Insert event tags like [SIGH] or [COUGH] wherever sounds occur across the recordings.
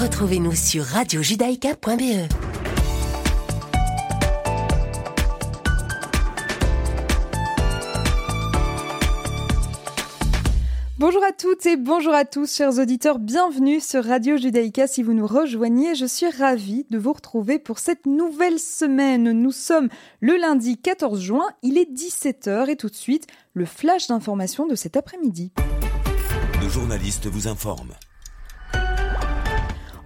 Retrouvez-nous sur radiojudaïka.be. Bonjour à toutes et bonjour à tous, chers auditeurs. Bienvenue sur Radio Judaïka. Si vous nous rejoignez, je suis ravie de vous retrouver pour cette nouvelle semaine. Nous sommes le lundi 14 juin, il est 17h et tout de suite, le flash d'information de cet après-midi. Nos journalistes vous informent.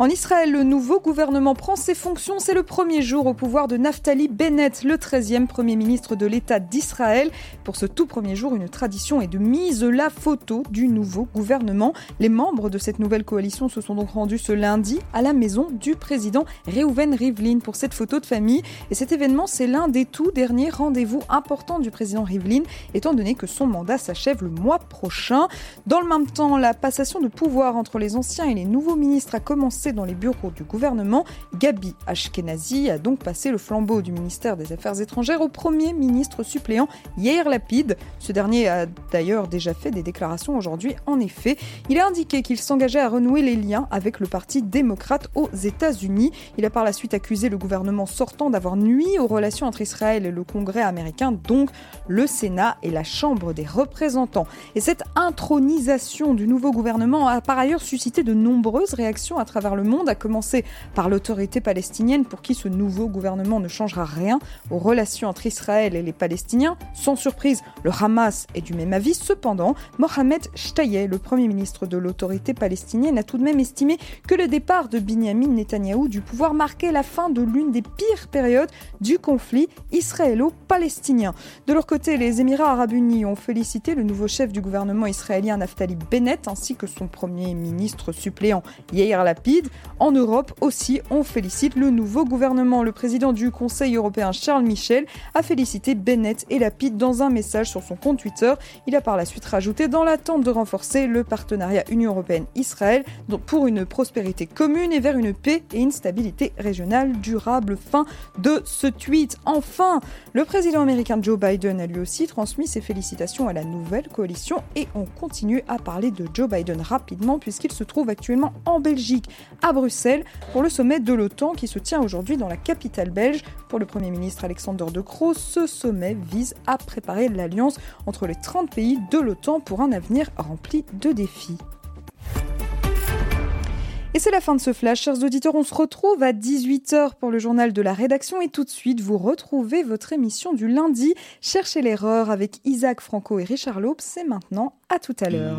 En Israël, le nouveau gouvernement prend ses fonctions. C'est le premier jour au pouvoir de Naftali Bennett, le 13e Premier ministre de l'État d'Israël. Pour ce tout premier jour, une tradition est de mise la photo du nouveau gouvernement. Les membres de cette nouvelle coalition se sont donc rendus ce lundi à la maison du président Reuven Rivlin pour cette photo de famille. Et cet événement, c'est l'un des tout derniers rendez-vous importants du président Rivlin, étant donné que son mandat s'achève le mois prochain. Dans le même temps, la passation de pouvoir entre les anciens et les nouveaux ministres a commencé dans les bureaux du gouvernement. Gabi Ashkenazi a donc passé le flambeau du ministère des Affaires étrangères au premier ministre suppléant Yair Lapid. Ce dernier a d'ailleurs déjà fait des déclarations aujourd'hui. En effet, il a indiqué qu'il s'engageait à renouer les liens avec le Parti démocrate aux États-Unis. Il a par la suite accusé le gouvernement sortant d'avoir nuit aux relations entre Israël et le Congrès américain, donc le Sénat et la Chambre des représentants. Et cette intronisation du nouveau gouvernement a par ailleurs suscité de nombreuses réactions à travers le monde, à commencer par l'autorité palestinienne pour qui ce nouveau gouvernement ne changera rien aux relations entre Israël et les Palestiniens. Sans surprise, le Hamas est du même avis. Cependant, Mohamed Shtayeh, le premier ministre de l'autorité palestinienne, a tout de même estimé que le départ de Binyamin Netanyahou du pouvoir marquait la fin de l'une des pires périodes du conflit israélo-palestinien. De leur côté, les Émirats arabes unis ont félicité le nouveau chef du gouvernement israélien Naftali Bennett ainsi que son premier ministre suppléant Yair Lapid. En Europe aussi, on félicite le nouveau gouvernement. Le président du Conseil européen Charles Michel a félicité Bennett et Lapid dans un message sur son compte Twitter. Il a par la suite rajouté dans l'attente de renforcer le partenariat Union européenne-Israël pour une prospérité commune et vers une paix et une stabilité régionale durable. Fin de ce tweet. Enfin, le président américain Joe Biden a lui aussi transmis ses félicitations à la nouvelle coalition et on continue à parler de Joe Biden rapidement puisqu'il se trouve actuellement en Belgique à Bruxelles pour le sommet de l'OTAN qui se tient aujourd'hui dans la capitale belge. Pour le Premier ministre Alexander De Croo, ce sommet vise à préparer l'alliance entre les 30 pays de l'OTAN pour un avenir rempli de défis. Et c'est la fin de ce flash. Chers auditeurs, on se retrouve à 18h pour le journal de la rédaction et tout de suite, vous retrouvez votre émission du lundi. Cherchez l'erreur avec Isaac Franco et Richard Laube. C'est maintenant. À tout à l'heure.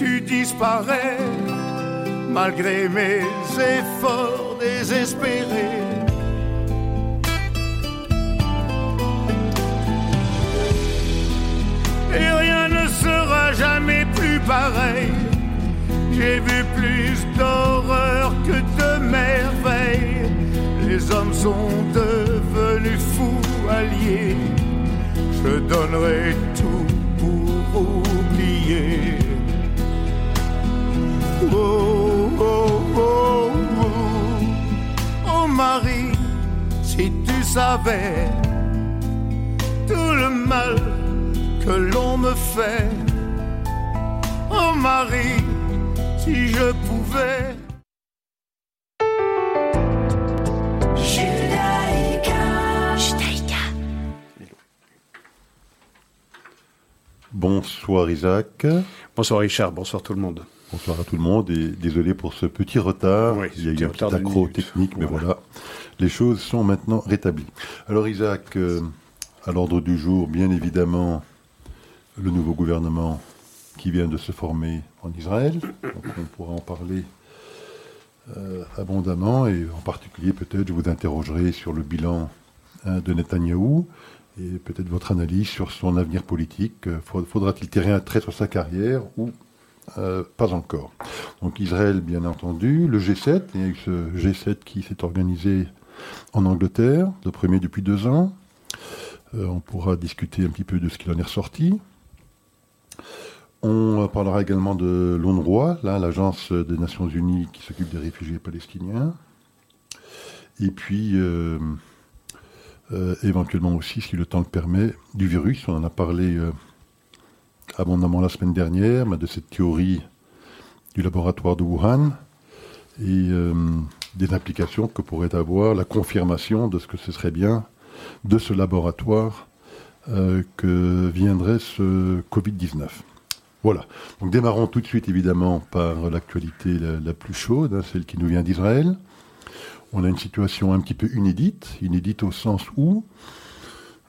tu disparais malgré mes efforts désespérés. Et rien ne sera jamais plus pareil. J'ai vu plus d'horreur que de merveilles. Les hommes sont devenus fous alliés. Je donnerai tout pour oublier. Oh, oh, oh, oh, Marie, si tu savais tout le mal que l'on me fait. Oh Marie, si je pouvais. Bonsoir Isaac. Bonsoir Richard, bonsoir tout le monde. Bonsoir à tout le monde et désolé pour ce petit retard. Oui, Il y a eu un petit accro technique, mais Voilà. voilà. Les choses sont maintenant rétablies. Alors Isaac, euh, à l'ordre du jour, bien évidemment, le nouveau gouvernement qui vient de se former en Israël. Donc on pourra en parler euh, abondamment et en particulier peut-être je vous interrogerai sur le bilan hein, de Netanyahou et peut-être votre analyse sur son avenir politique. Euh, faudra-t-il tirer un trait sur sa carrière ou euh, pas encore? Donc Israël, bien entendu, le G7, il ce G7 qui s'est organisé en Angleterre, le premier depuis deux ans. on pourra discuter un petit peu de ce qu'il en est ressorti. On parlera également de l'UNRWA, l'agence des Nations Unies qui s'occupe des réfugiés palestiniens. Et puis, euh, euh, éventuellement aussi, si le temps le permet, du virus. On en a parlé euh, abondamment la semaine dernière, de cette théorie du laboratoire de Wuhan et des implications que pourrait avoir la confirmation de ce que ce serait bien de ce laboratoire que viendrait ce Covid-19. Voilà. Donc démarrons tout de suite évidemment par l'actualité la, plus chaude, hein, celle qui nous vient d'Israël. On a une situation un petit peu inédite, inédite au sens où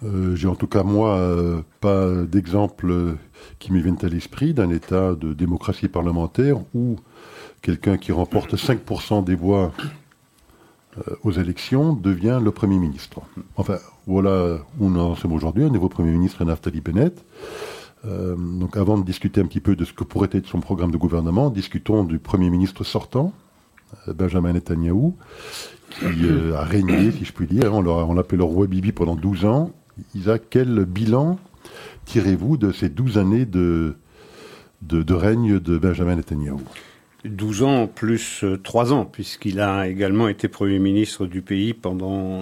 euh, j'ai en tout cas moi euh, pas d'exemple qui me viennent à l'esprit d'un État de démocratie parlementaire où quelqu'un qui remporte 5% des voix euh, aux élections devient le Premier ministre. Enfin, voilà où nous en sommes aujourd'hui. Un nouveau Premier ministre, Naftali Bennett. Donc avant de discuter un petit peu de ce que pourrait être son programme de gouvernement, discutons du Premier ministre sortant, Benjamin Netanyahou, qui euh, a régné, si je puis dire. On l'appelait le roi Bibi pendant 12 ans. Isaac, quel bilan tirez-vous de ces 12 années de, de, règne de Benjamin Netanyahou 12 ans plus 3 ans, puisqu'il a également été Premier ministre du pays pendant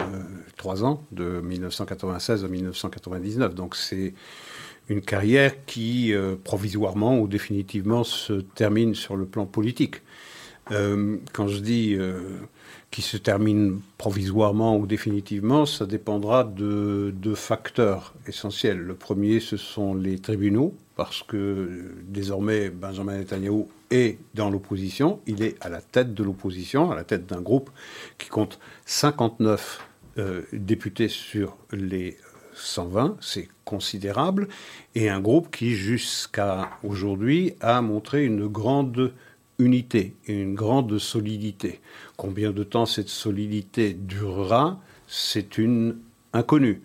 3 ans, de 1996 à 1999. Donc c'est une carrière qui, euh, provisoirement ou définitivement, se termine sur le plan politique. Euh, quand je dis euh, qui se termine provisoirement ou définitivement, ça dépendra de deux facteurs essentiels. Le premier, ce sont les tribunaux, parce que désormais, Benjamin Netanyahu est dans l'opposition. Il est à la tête de l'opposition, à la tête d'un groupe qui compte 59 députés sur les 120, c'est considérable, et un groupe qui, jusqu'à aujourd'hui, a montré une grande unité et une grande solidité. Combien de temps cette solidité durera, c'est une inconnue.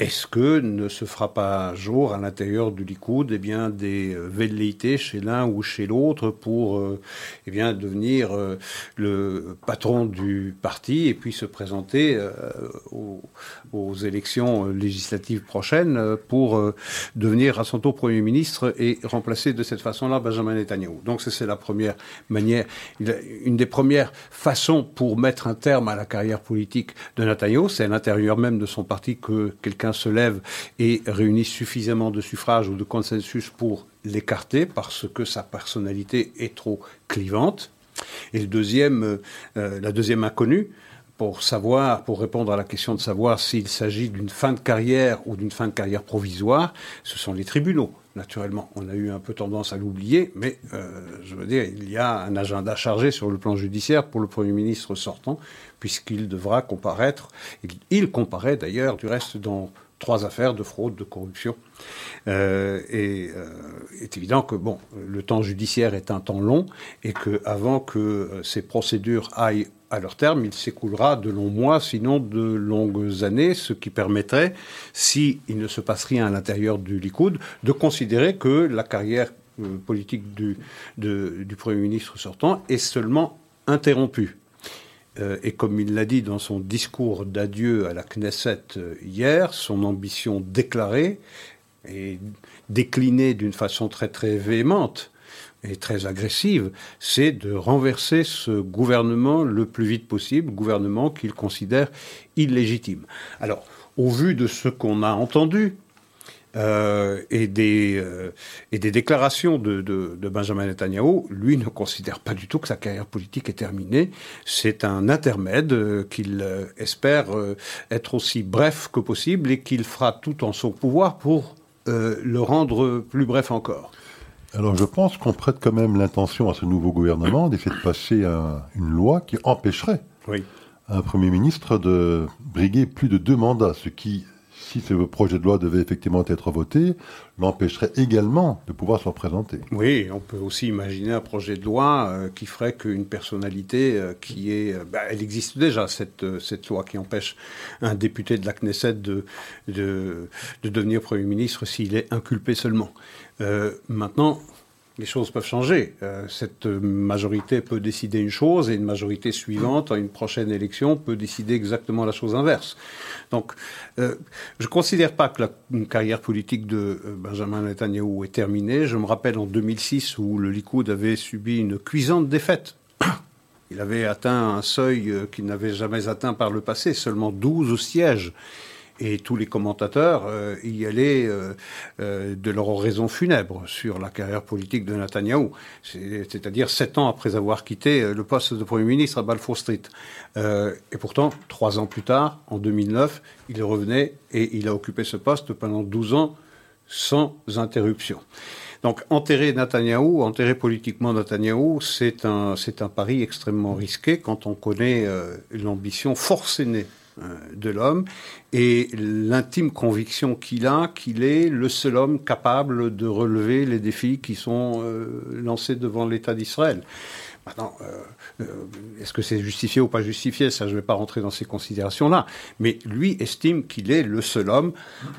Est-ce que ne se fera pas jour à l'intérieur du Likoud eh bien, des euh, velléités chez l'un ou chez l'autre pour euh, eh bien, devenir euh, le patron du parti et puis se présenter aux, aux, élections législatives prochaines pour devenir à son tour Premier ministre et remplacer de cette façon-là Benjamin Netanyahu. Donc c'est la première manière, une des premières façons pour mettre un terme à la carrière politique de Netanyahu, c'est à l'intérieur même de son parti que quelqu'un se lève et réunit suffisamment de suffrages ou de consensus pour l'écarter parce que sa personnalité est trop clivante. Et le deuxième, euh, la deuxième inconnue, pour savoir, pour répondre à la question de savoir s'il s'agit d'une fin de carrière ou d'une fin de carrière provisoire, ce sont les tribunaux. Naturellement, on a eu un peu tendance à l'oublier, mais euh, je veux dire, il y a un agenda chargé sur le plan judiciaire pour le Premier ministre sortant, puisqu'il devra comparaître, il, il comparaît d'ailleurs du reste dans trois affaires de fraude, de corruption. Euh, et euh, est évident que bon, le temps judiciaire est un temps long et que avant que euh, ces procédures aillent à leur terme, il s'écoulera de longs mois, sinon de longues années, ce qui permettrait, s'il ne se passe rien à l'intérieur du Likoud, de considérer que la carrière politique du, du Premier ministre sortant est seulement interrompue. Euh, et comme il l'a dit dans son discours d'adieu à la Knesset euh, hier, son ambition déclarée et déclinée d'une façon très très véhémente et très agressive, c'est de renverser ce gouvernement le plus vite possible, gouvernement qu'il considère illégitime. Alors, au vu de ce qu'on a entendu, euh, et, des, euh, et des déclarations de, de, de, Benjamin Netanyahu, lui ne considère pas du tout que sa carrière politique est terminée. C'est un intermède euh, qu'il espère être aussi bref que possible et qu'il fera tout en son pouvoir pour le rendre plus bref encore. Alors je pense qu'on prête quand même l'intention à ce nouveau gouvernement d'essayer de passer une loi qui empêcherait oui. un Premier ministre de briguer plus de deux mandats, ce qui si ce projet de loi devait effectivement être voté, l'empêcherait également de pouvoir se représenter. Oui, on peut aussi imaginer un projet de loi euh, qui ferait qu'une personnalité euh, qui est... Euh, bah, elle existe déjà, cette, loi qui empêche un député de la Knesset de devenir Premier ministre s'il est inculpé seulement. maintenant, les choses peuvent changer. Euh, cette majorité peut décider une chose et une majorité suivante, à une prochaine élection, peut décider exactement la chose inverse. Donc, euh, je ne considère pas que la carrière politique de euh, Benjamin Netanyahu est terminée. Je me rappelle en 2006 où le Likoud avait subi une cuisante défaite. Il avait atteint un seuil qu'il n'avait jamais atteint par le passé, seulement 12 sièges et tous les commentateurs euh, y allaient euh, euh, de leur raison funèbre sur la carrière politique de Netanyahou, c'est-à-dire sept ans après avoir quitté le poste de Premier ministre à Balfour Street. et pourtant, trois ans plus tard, en 2009, il revenait et il a occupé ce poste pendant 12 ans sans interruption. Donc enterrer Netanyahou, enterrer politiquement Netanyahou, c'est un, c'est un pari extrêmement risqué quand on connaît l'ambition forcenée de l'homme et l'intime conviction qu'il a qu'il est le seul homme capable de relever les défis qui sont euh, lancés devant l'État d'Israël. Maintenant, euh, est-ce que c'est justifié ou pas justifié? Je ne vais pas rentrer dans ces considérations-là. Mais lui estime qu'il est le seul homme,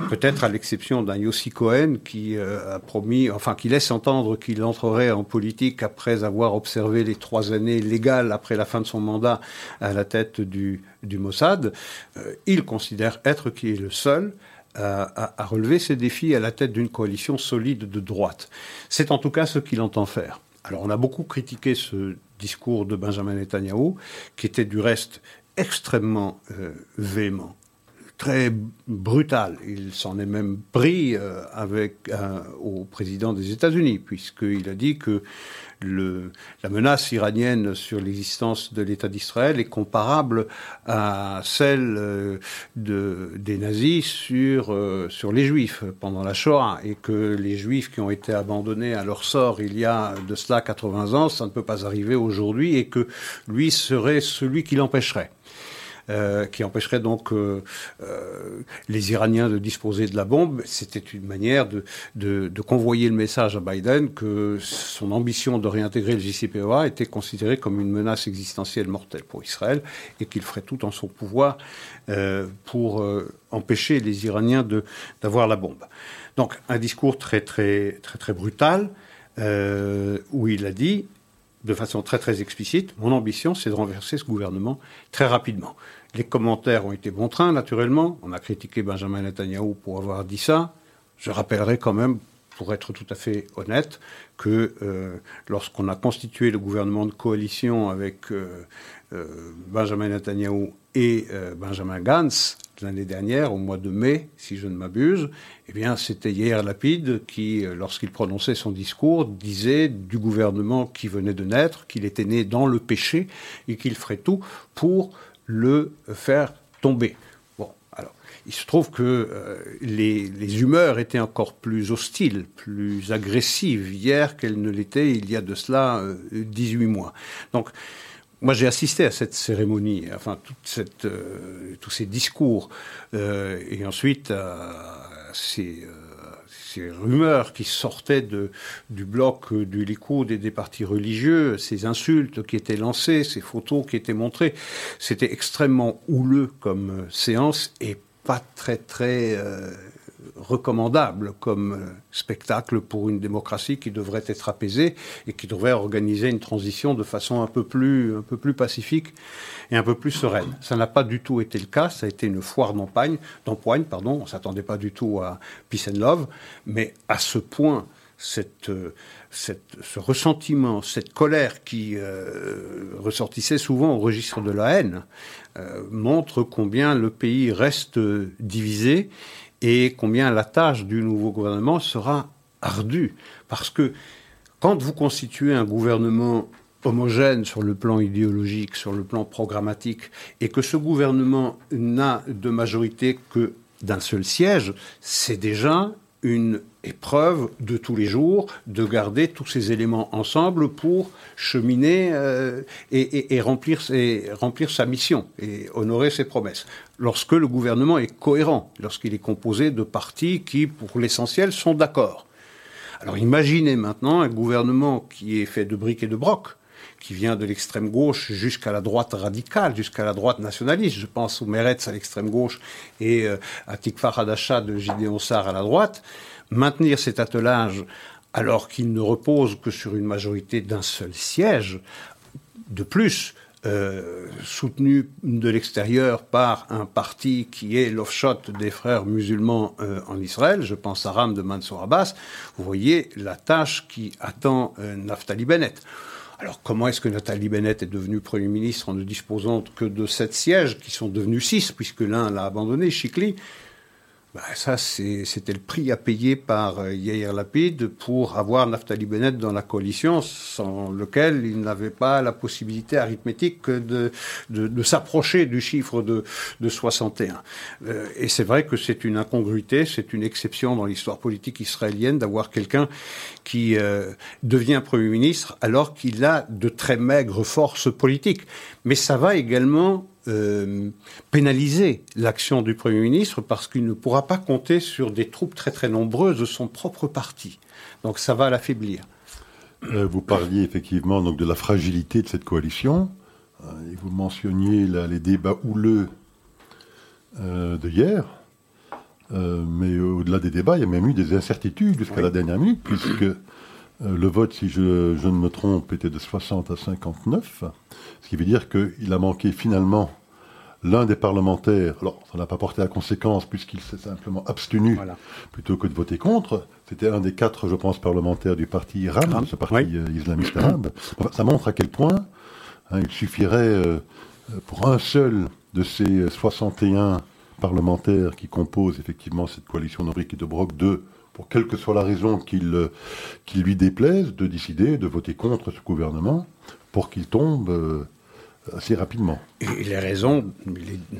peut-être à l'exception d'un Yossi Cohen qui a promis, enfin, qui laisse entendre qu'il entrerait en politique après avoir observé les trois années légales après la fin de son mandat à la tête du, Mossad, euh, il considère être qui est le seul à, relever ces défis à la tête d'une coalition solide de droite. C'est en tout cas ce qu'il entend faire. Alors on a beaucoup critiqué ce discours de Benjamin Netanyahu, qui était du reste extrêmement euh, véhément très brutal. Il s'en est même pris euh, avec au président des États-Unis, puisqu'il a dit que le, la menace iranienne sur l'existence de l'État d'Israël est comparable à celle euh, de, des nazis sur, euh, sur les Juifs pendant la Shoah, et que les Juifs qui ont été abandonnés à leur sort il y a de cela 80 ans, ça ne peut pas arriver aujourd'hui, et que lui serait celui qui l'empêcherait. Euh, qui empêcherait donc euh, euh, les Iraniens de disposer de la bombe. C'était une manière de, de, convoyer le message à Biden que son ambition de réintégrer le JCPOA était considérée comme une menace existentielle mortelle pour Israël et qu'il ferait tout en son pouvoir pour empêcher les Iraniens d'avoir la bombe. Donc un discours très très très très brutal où il a dit de façon très très explicite, mon ambition, c'est de renverser ce gouvernement très rapidement. Les commentaires ont été bon train, naturellement. On a critiqué Benjamin Netanyahu pour avoir dit ça. Je rappellerai quand même, pour être tout à fait honnête, que euh, lorsqu'on a constitué le gouvernement de coalition avec euh, Benjamin Netanyahu et Benjamin Gantz l'année dernière, au mois de mai, si je ne m'abuse, eh bien, c'était Yair Lapide qui, lorsqu'il prononçait son discours, disait du gouvernement qui venait de naître qu'il était né dans le péché et qu'il ferait tout pour le faire tomber. Bon, alors, il se trouve que euh, les, humeurs étaient encore plus hostiles, plus agressives hier qu'elles ne l'étaient il y a de cela 18 euh, mois. Donc, moi, j'ai assisté à cette cérémonie, enfin, toute cette, euh, tous ces discours, et ensuite à ces ces rumeurs qui sortaient du bloc du Likoud et des partis religieux, ces insultes qui étaient lancées, ces photos qui étaient montrées, c'était extrêmement houleux comme euh, séance et pas très très euh, recommandable comme euh, spectacle pour une démocratie qui devrait être apaisée et qui devrait organiser une transition de façon un peu plus, un peu plus pacifique et un peu plus sereine. Ça n'a pas du tout été le cas, ça a été une foire d'empoigne, d'empoigne pardon. on ne s'attendait pas du tout à Peace and Love, mais à ce point, cette, euh, ce ressentiment, cette colère qui euh, ressortissait souvent au registre de la haine, montre combien le pays reste divisé et combien la tâche du nouveau gouvernement sera ardue. Parce que quand vous constituez un gouvernement homogène sur le plan idéologique, sur le plan programmatique, et que ce gouvernement n'a de majorité que d'un seul siège, c'est déjà une épreuve de tous les jours de garder tous ces éléments ensemble pour cheminer euh, et, remplir, remplir sa mission et honorer ses promesses. Lorsque le gouvernement est cohérent, lorsqu'il est composé de partis qui, pour l'essentiel, sont d'accord. Alors imaginez maintenant un gouvernement qui est fait de briques et de brocs, qui vient de l'extrême gauche jusqu'à la droite radicale, jusqu'à la droite nationaliste. Je pense au Meretz à l'extrême gauche et euh, à Tikva Hadasha de Gideon Sar à la droite. Maintenir cet attelage alors qu'il ne repose que sur une majorité d'un seul siège, de plus, euh, soutenu de l'extérieur par un parti qui est l'offshot des frères musulmans euh, en Israël, je pense à Ram de Mansour Abbas, vous voyez la tâche qui attend Naftali Bennett. Alors comment est-ce que Nathalie Bennett est devenue Premier ministre en ne disposant que de sept sièges, qui sont devenus six, puisque l'un l'a abandonné, Chikli bah, ça, c'était le prix à payer par euh, Yair Lapid pour avoir Naftali Bennett dans la coalition, sans lequel il n'avait pas la possibilité arithmétique de, de, de s'approcher du chiffre de, de 61. Euh, et c'est vrai que c'est une incongruité, c'est une exception dans l'histoire politique israélienne d'avoir quelqu'un qui euh, devient Premier ministre alors qu'il a de très maigres forces politiques. Mais ça va également euh, pénaliser l'action du Premier ministre parce qu'il ne pourra pas compter sur des troupes très très nombreuses de son propre parti. Donc ça va l'affaiblir. Euh, vous parliez effectivement donc de la fragilité de cette coalition. Euh, et vous mentionniez là, les débats houleux de hier. mais au-delà des débats, il y a même eu des incertitudes jusqu'à la dernière minute, puisque le vote, si je, je, ne me trompe, était de 60 à 59 qui veut dire qu'il a manqué finalement l'un des parlementaires. Alors, ça n'a pas porté à conséquence puisqu'il s'est simplement abstenu plutôt que de voter contre. C'était un des quatre, je pense, parlementaires du parti RAM, ce parti euh, islamiste arabe. ça montre à quel point hein, il suffirait euh, pour un seul de ces 61 parlementaires qui composent effectivement cette coalition de et de Broc de pour quelle que soit la raison qu'il euh, lui déplaise, de décider de voter contre ce gouvernement pour qu'il tombe assez rapidement. Et les raisons,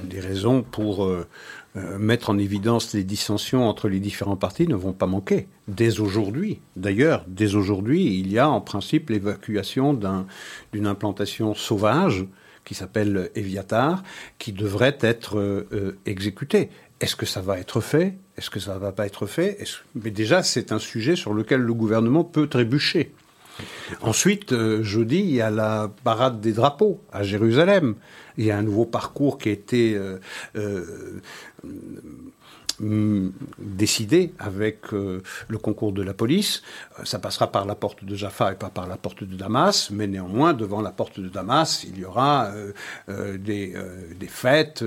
les, raisons pour euh, euh, mettre en évidence les dissensions entre les différents partis ne vont pas manquer. Dès aujourd'hui, d'ailleurs, dès aujourd'hui, il y a en principe l'évacuation d'une implantation sauvage qui s'appelle Eviatar, qui devrait être euh, exécutée. Est-ce que ça va être fait? Est-ce que ça ne va pas être fait? Mais déjà, c'est un sujet sur lequel le gouvernement peut trébucher. Ensuite, euh, jeudi, il y a la parade des drapeaux à Jérusalem. Il y a un nouveau parcours qui a été euh, euh, décidé avec euh, le concours de la police. Euh, ça passera par la porte de Jaffa et pas par la porte de Damas, mais néanmoins, devant la porte de Damas, il y aura euh, des, des, fêtes,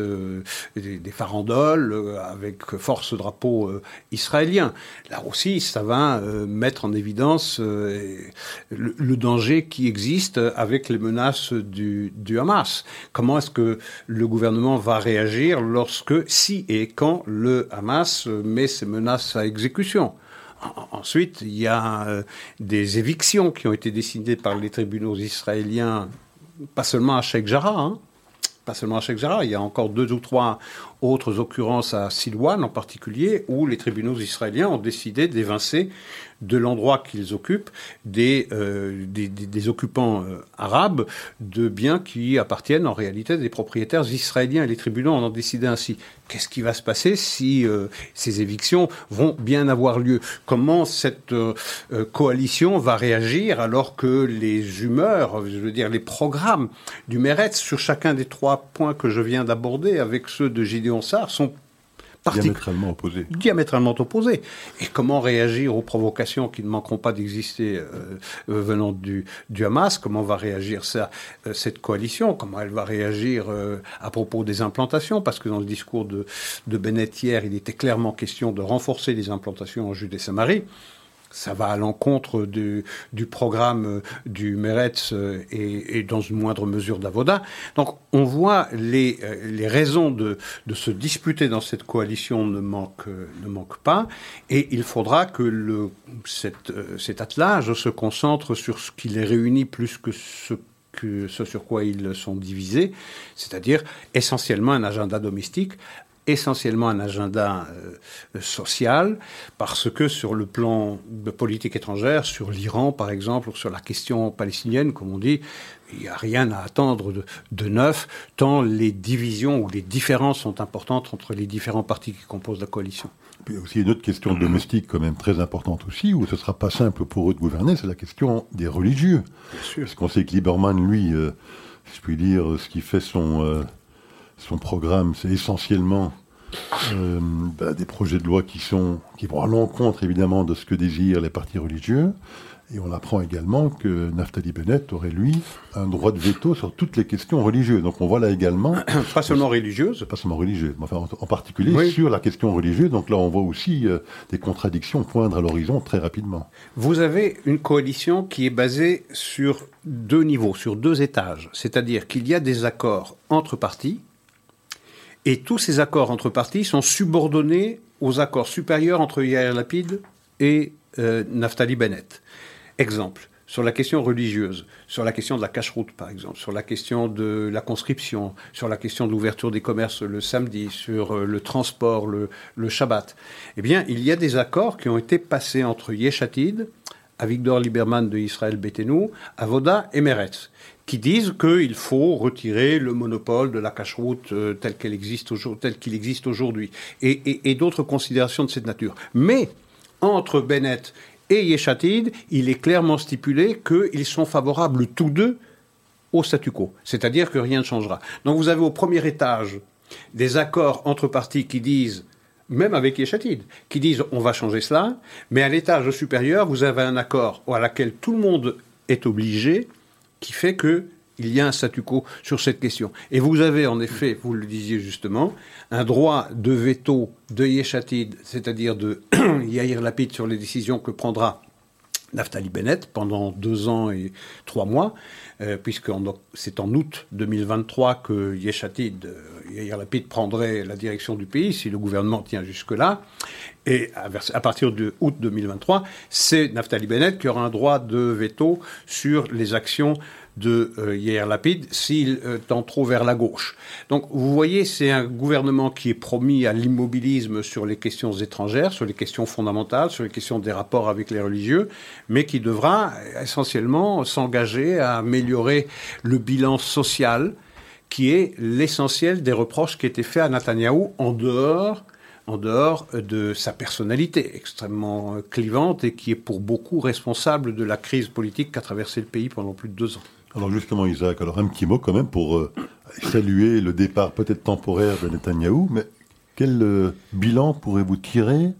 des, farandoles avec force drapeau israélien. Là aussi, ça va mettre en évidence le, le, danger qui existe avec les menaces du, du Hamas. Comment est-ce que le gouvernement va réagir lorsque, si et quand le Hamas Hamas met ses menaces à exécution. Ensuite, il y a euh, des évictions qui ont été décidées par les tribunaux israéliens, pas seulement à Sheikh Jarrah, hein. pas seulement à Sheikh Jarrah, il y a encore deux ou trois autres occurrences à Silwan en particulier, où les tribunaux israéliens ont décidé d'évincer de l'endroit qu'ils occupent des, euh, occupants euh, arabes de biens qui appartiennent en réalité des propriétaires israéliens. Les tribunaux en ont décidé ainsi. Qu'est-ce qui va se passer si euh, ces évictions vont bien avoir lieu? Comment cette coalition va réagir alors que les humeurs, je veux dire les programmes du Meretz sur chacun des trois points que je viens d'aborder avec ceux de Gideon Sont diamétralement opposés. Diamétralement opposés. Et comment réagir aux provocations qui ne manqueront pas d'exister euh, euh, venant du, du, Hamas? Comment va réagir ça, euh, cette coalition? Comment elle va réagir à propos des implantations? Parce que dans le discours de, de Bennett hier, il était clairement question de renforcer les implantations en Judée-Samarie ça va à l'encontre du, programme euh, du Meretz euh, et, et, dans une moindre mesure d'Avoda. Donc on voit les, euh, les raisons de, de, se disputer dans cette coalition ne manquent, ne manquent pas et il faudra que le, cette, cet attelage se concentre sur ce qui les réunit plus que ce que ce sur quoi ils sont divisés, c'est-à-dire essentiellement un agenda domestique essentiellement un agenda euh, social, parce que sur le plan de politique étrangère, sur l'Iran par exemple, ou sur la question palestinienne, comme on dit, il n'y a rien à attendre de, de, neuf, tant les divisions ou les différences sont importantes entre les différents partis qui composent la coalition. Il y a aussi une autre question domestique quand même très importante aussi, où ce ne sera pas simple pour eux de gouverner, c'est la question des religieux. Bien sûr. Parce qu'on sait que Lieberman, lui, euh, si je puis dire, ce qui fait son, euh, son programme, c'est essentiellement euh, bah, des projets de loi qui, sont, qui vont à l'encontre évidemment de ce que désirent les partis religieux. Et on apprend également que Naftali Bennett aurait, lui, un droit de veto sur toutes les questions religieuses. Donc on voit là également... [COUGHS] Pas seulement religieuses Pas seulement religieuses, mais enfin, en, en particulier oui. sur la question religieuse. Donc là, on voit aussi euh, des contradictions poindre à l'horizon très rapidement. Vous avez une coalition qui est basée sur deux niveaux, sur deux étages. C'est-à-dire qu'il y a des accords entre partis, et tous ces accords entre partis sont subordonnés aux accords supérieurs entre Yair Lapid et euh, Naftali Bennett. Exemple, sur la question religieuse, sur la question de la cache-route, par exemple, sur la question de la conscription, sur la question de l'ouverture des commerces le samedi, sur euh, le transport, le, le, Shabbat, eh bien, il y a des accords qui ont été passés entre Yeshatid, Avigdor Lieberman de Israël Betenu, Avoda et Meretz, qui disent qu'il faut retirer le monopole de la cache-route euh, tel qu'il existe, aujourd'hui, et d'autres considérations de cette nature. Mais entre Bennett et Yeshatid, il est clairement stipulé qu'ils sont favorables tous deux au statu quo, c'est-à-dire que rien ne changera. Donc vous avez au premier étage des accords entre partis qui disent, même avec Yeshatid, qui disent on va changer cela, mais à l'étage supérieur, vous avez un accord à laquelle tout le monde est obligé, qui fait que il y a un statu quo sur cette question. Et vous avez en effet, vous le disiez justement, un droit de veto de Yeshatid, c'est-à-dire de [CLEARS THROAT] Yair Lapid sur les décisions que prendra Naftali Bennett pendant deux ans et trois mois, euh, puisque c'est en août 2023 que Yeshatid, Yair Lapid prendrait la direction du pays, si le gouvernement tient jusque-là. Et à, à, partir de août 2023, c'est Naftali Bennett qui aura un droit de veto sur les actions de euh, Yair Lapid s'il euh, tend trop vers la gauche. Donc vous voyez, c'est un gouvernement qui est promis à l'immobilisme sur les questions étrangères, sur les questions fondamentales, sur les questions des rapports avec les religieux, mais qui devra essentiellement s'engager à améliorer le bilan social, qui est l'essentiel des reproches qui étaient faits à Netanyahou en dehors en dehors de sa personnalité extrêmement clivante et qui est pour beaucoup responsable de la crise politique qu'a traversé le pays pendant plus de deux ans. Alors justement, Isaac, alors un petit mot quand même pour euh, saluer le départ peut-être temporaire de Netanyahou, mais quel euh, bilan pourrez-vous tirer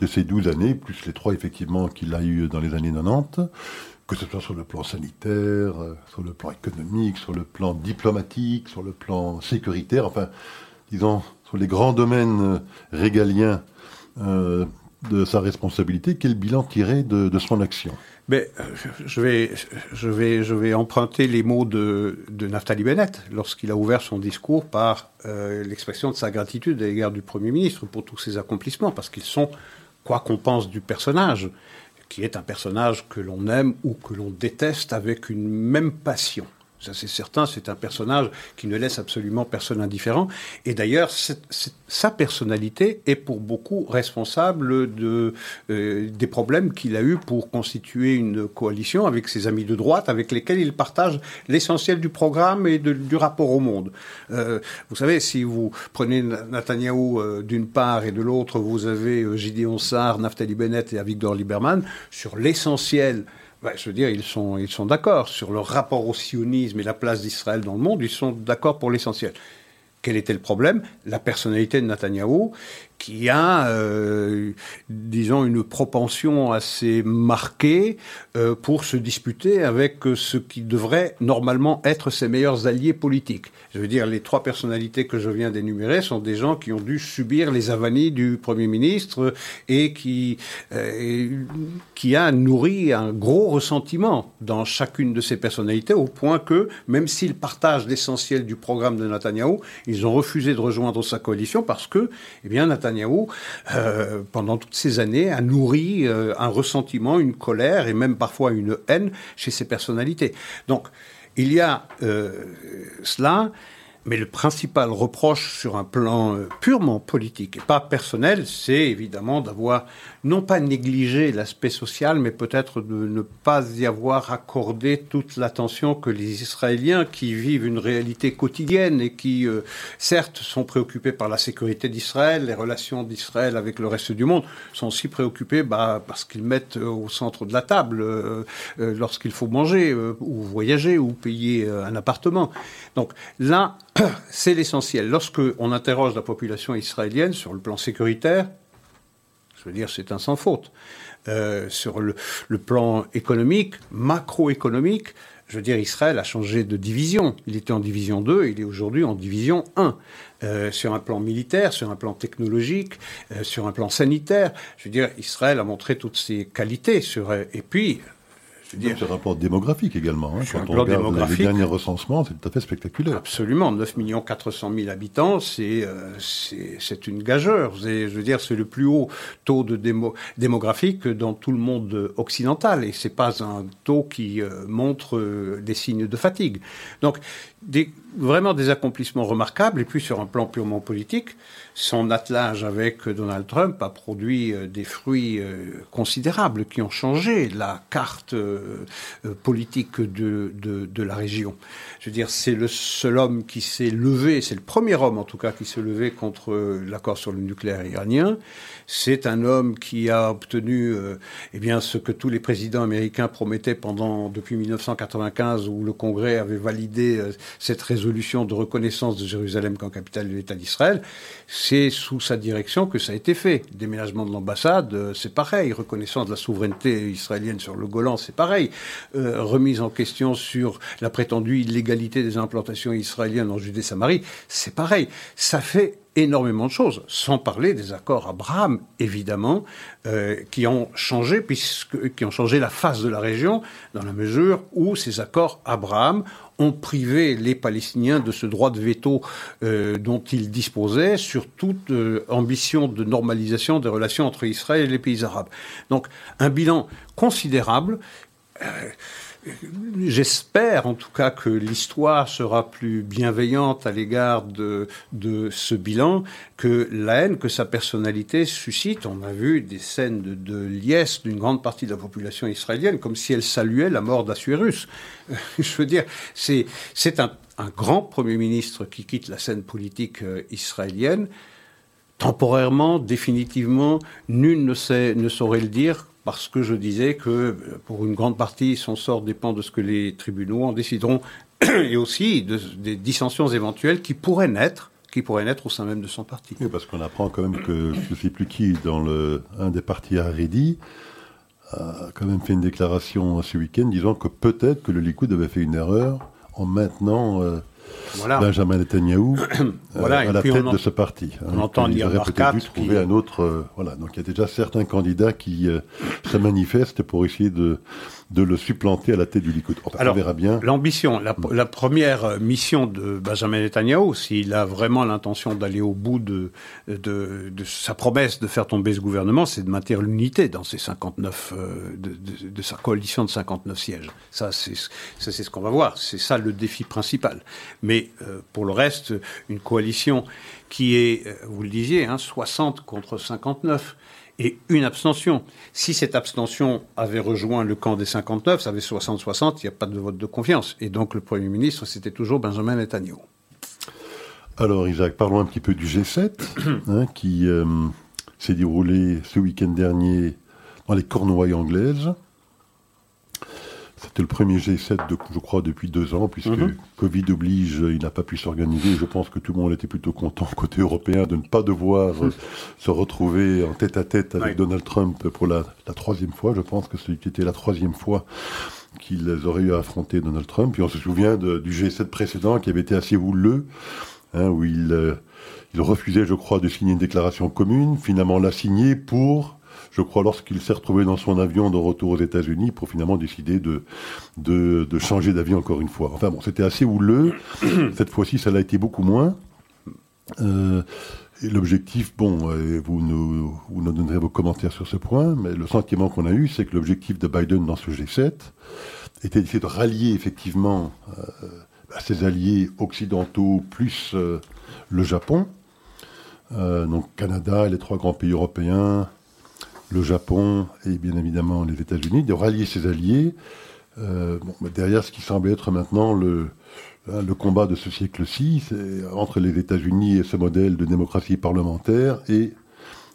de ces 12 années, plus les trois effectivement qu'il a eu dans les années 90, que ce soit sur le plan sanitaire, euh, sur le plan économique, sur le plan diplomatique, sur le plan sécuritaire, enfin, disons, sur les grands domaines régaliens de sa responsabilité, quel bilan tirer de, son action? Mais je vais, je vais, je vais emprunter les mots de, de Naftali Bennett lorsqu'il a ouvert son discours par euh, l'expression de sa gratitude à l'égard du Premier ministre pour tous ses accomplissements, parce qu'ils sont, quoi qu'on pense du personnage, qui est un personnage que l'on aime ou que l'on déteste avec une même passion. Ça, c'est certain, c'est un personnage qui ne laisse absolument personne indifférent. Et d'ailleurs, sa personnalité est pour beaucoup responsable euh, des problèmes qu'il a eu pour constituer une coalition avec ses amis de droite, avec lesquels il partage l'essentiel du programme et du rapport au monde. Euh, vous savez, si vous prenez Netanyahou euh, d'une part et de l'autre, vous avez euh, Gideon Sarr, Naftali Bennett et Avigdor Lieberman, sur l'essentiel ben, je veux dire, ils sont, ils sont d'accord sur le rapport au sionisme et la place d'Israël dans le monde, ils sont d'accord pour l'essentiel. Quel était le problème? La personnalité de Netanyahou, qui a, euh, disons, une propension assez marquée euh, pour se disputer avec ce qui devrait normalement être ses meilleurs alliés politiques. Je veux dire, les trois personnalités que je viens d'énumérer sont des gens qui ont dû subir les avanies du Premier ministre et qui, euh, qui a nourri un gros ressentiment dans chacune de ces personnalités, au point que, même s'ils partagent l'essentiel du programme de Netanyahou, ils ont refusé de rejoindre sa coalition parce que, eh bien, Netanyahou Euh, pendant toutes ces années, a nourri euh, un ressentiment, une colère et même parfois une haine chez ces personnalités. Donc, il y a euh, cela, Mais le principal reproche sur un plan euh, purement politique et pas personnel, c'est évidemment d'avoir non pas négligé l'aspect social, mais peut-être de ne pas y avoir accordé toute l'attention que les Israéliens qui vivent une réalité quotidienne et qui, euh, certes, sont préoccupés par la sécurité d'Israël, les relations d'Israël avec le reste du monde, sont aussi préoccupés bah, parce qu'ils mettent euh, au centre de la table lorsqu'il faut manger ou voyager ou payer un appartement. Donc là, [COUGHS] c'est l'essentiel. Lorsque on interroge la population israélienne sur le plan sécuritaire, je veux dire, c'est un sans faute. Euh, sur le, plan économique, macroéconomique, je veux dire, Israël a changé de division. Il était en division 2, il est aujourd'hui en division 1. Euh, sur un plan militaire, sur un plan technologique, euh, sur un plan sanitaire. Je veux dire, Israël a montré toutes ses qualités. Et puis, c'est un rapport démographique également. Hein. Quand on regarde les derniers recensements, c'est tout à fait spectaculaire. Absolument. 9 400 000 habitants, euh, c'est une gageure. Je veux dire, c'est le plus haut taux de démographique dans tout le monde occidental. Et c'est pas un taux qui euh, montre euh, des signes de fatigue. Donc, vraiment des accomplissements remarquables. Et puis, sur un plan purement politique, son attelage avec Donald Trump a produit euh, des fruits euh, considérables qui ont changé la carte euh, politique de, de, la région. Je veux dire, c'est le seul homme qui s'est levé, c'est le premier homme en tout cas qui s'est levé contre l'accord sur le nucléaire iranien. C'est un homme qui a obtenu eh bien, ce que tous les présidents américains promettaient pendant depuis 1995 où le Congrès avait validé cette résolution de reconnaissance de Jérusalem comme capitale de l'État d'Israël c'est sous sa direction que ça a été fait. Déménagement de l'ambassade, euh, c'est pareil. Reconnaissance de la souveraineté israélienne sur le Golan, c'est pareil. Euh, remise en question sur la prétendue illégalité des implantations israéliennes en Judée-Samarie, c'est pareil. Ça fait énormément de choses, sans parler des accords Abraham, évidemment, euh, qui ont changé, puisque, qui ont changé la face de la région, dans la mesure où ces accords Abraham ont privé les Palestiniens de ce droit de veto euh, dont ils disposaient sur toute euh, ambition de normalisation des relations entre Israël et les pays arabes. Donc un bilan considérable. J'espère en tout cas que l'histoire sera plus bienveillante à l'égard de, ce bilan que la haine que sa personnalité suscite. On a vu des scènes de, liesse d'une grande partie de la population israélienne, comme si elle saluait la mort d'Assuérus. Je veux dire, c'est un, grand Premier ministre qui quitte la scène politique euh, israélienne temporairement, définitivement, nul ne saurait le dire parce que je disais que pour une grande partie, son sort dépend de ce que les tribunaux en décideront [CLEARS THROAT] et aussi des dissensions éventuelles qui pourraient naître qui pourraient naître au sein même de son parti. Oui, parce qu'on apprend quand même que je ne sais plus qui, dans un des partis Haredi, a quand même fait une déclaration ce week-end disant que peut-être que le Likoud avait fait une erreur en maintenant euh, Benjamin Netanyahu [CLEARS THROAT] euh, à la tête de ce parti. Hein, on entend il aurait peut-être dû trouver un autre. Euh, voilà, donc il y a déjà certains candidats qui se manifestent pour essayer de de le supplanter à la tête du Likoud. Alors, on verra bien. L'ambition, la, première mission de Benjamin Netanyahu, s'il a vraiment l'intention d'aller au bout de, de, sa promesse de faire tomber ce gouvernement, c'est de maintenir l'unité dans ces 59, euh, de, sa coalition de 59 sièges. Ça, c'est ce qu'on va voir. C'est ça le défi principal. Mais euh, pour le reste, une coalition qui est, euh, vous le disiez, hein, 60 contre 59 et une abstention. Si cette abstention avait rejoint le camp des 59, ça avait 60-60, il n'y a pas de vote de confiance. Et donc le Premier ministre, c'était toujours Benjamin Netanyahu. Alors Isaac, parlons un petit peu du G7, hein, qui euh, s'est déroulé ce week-end dernier dans les Cornouailles anglaises. C'était le premier G7, de, je crois, depuis deux ans, puisque mhm. Covid oblige, il n'a pas pu s'organiser. Je pense que tout le monde était plutôt content, [LAUGHS] côté européen, de ne pas devoir euh, [LAUGHS] se retrouver en tête-à-tête avec Donald Trump pour la, troisième fois. Je pense que c'était la troisième fois qu'ils auraient eu à affronter Donald Trump. Puis on se souvient du G7 précédent qui avait été assez houleux, hein, où il, euh, il refusait, je crois, de signer une déclaration commune. Finalement, l'a signé pour je crois, lorsqu'il s'est retrouvé dans son avion de retour aux États-Unis pour finalement décider de, de, changer d'avis encore une fois. Enfin bon, c'était assez houleux. [CLEARS THROAT] Cette fois-ci, ça l'a été beaucoup moins. Euh, et l'objectif, bon, euh, vous nous, vous nous donnerez vos commentaires sur ce point, mais le sentiment qu'on a eu, c'est que l'objectif de Biden dans ce G7 était d'essayer de rallier effectivement euh, à ses alliés occidentaux plus le Japon. donc Canada et les trois grands pays européens, le Japon et bien évidemment les États-Unis, de rallier ses alliés. derrière ce qui semble être maintenant le, Hein, combat de ce siècle-ci, entre les États-Unis et ce modèle de démocratie parlementaire et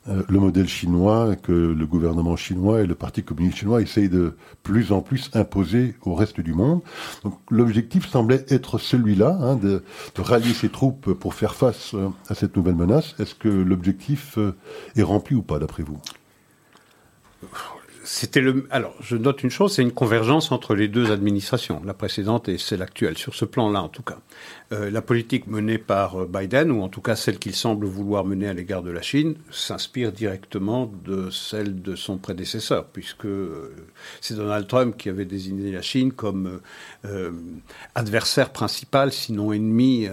euh, le modèle chinois que le gouvernement chinois et le Parti communiste chinois essayent de plus en plus imposer au reste du monde. Donc l'objectif semblait être celui-là, hein, de, rallier ses troupes pour faire face euh, à cette nouvelle menace. Est-ce que l'objectif euh, est rempli ou pas, d'après vous? C'était le. Alors, je note une chose, c'est une convergence entre les deux administrations, la précédente et celle actuelle, sur ce plan-là en tout cas. Euh, la politique menée par euh, Biden, ou en tout cas celle qu'il semble vouloir mener à l'égard de la Chine, s'inspire directement de celle de son prédécesseur, puisque euh, c'est Donald Trump qui avait désigné la Chine comme adversaire principal, sinon ennemi,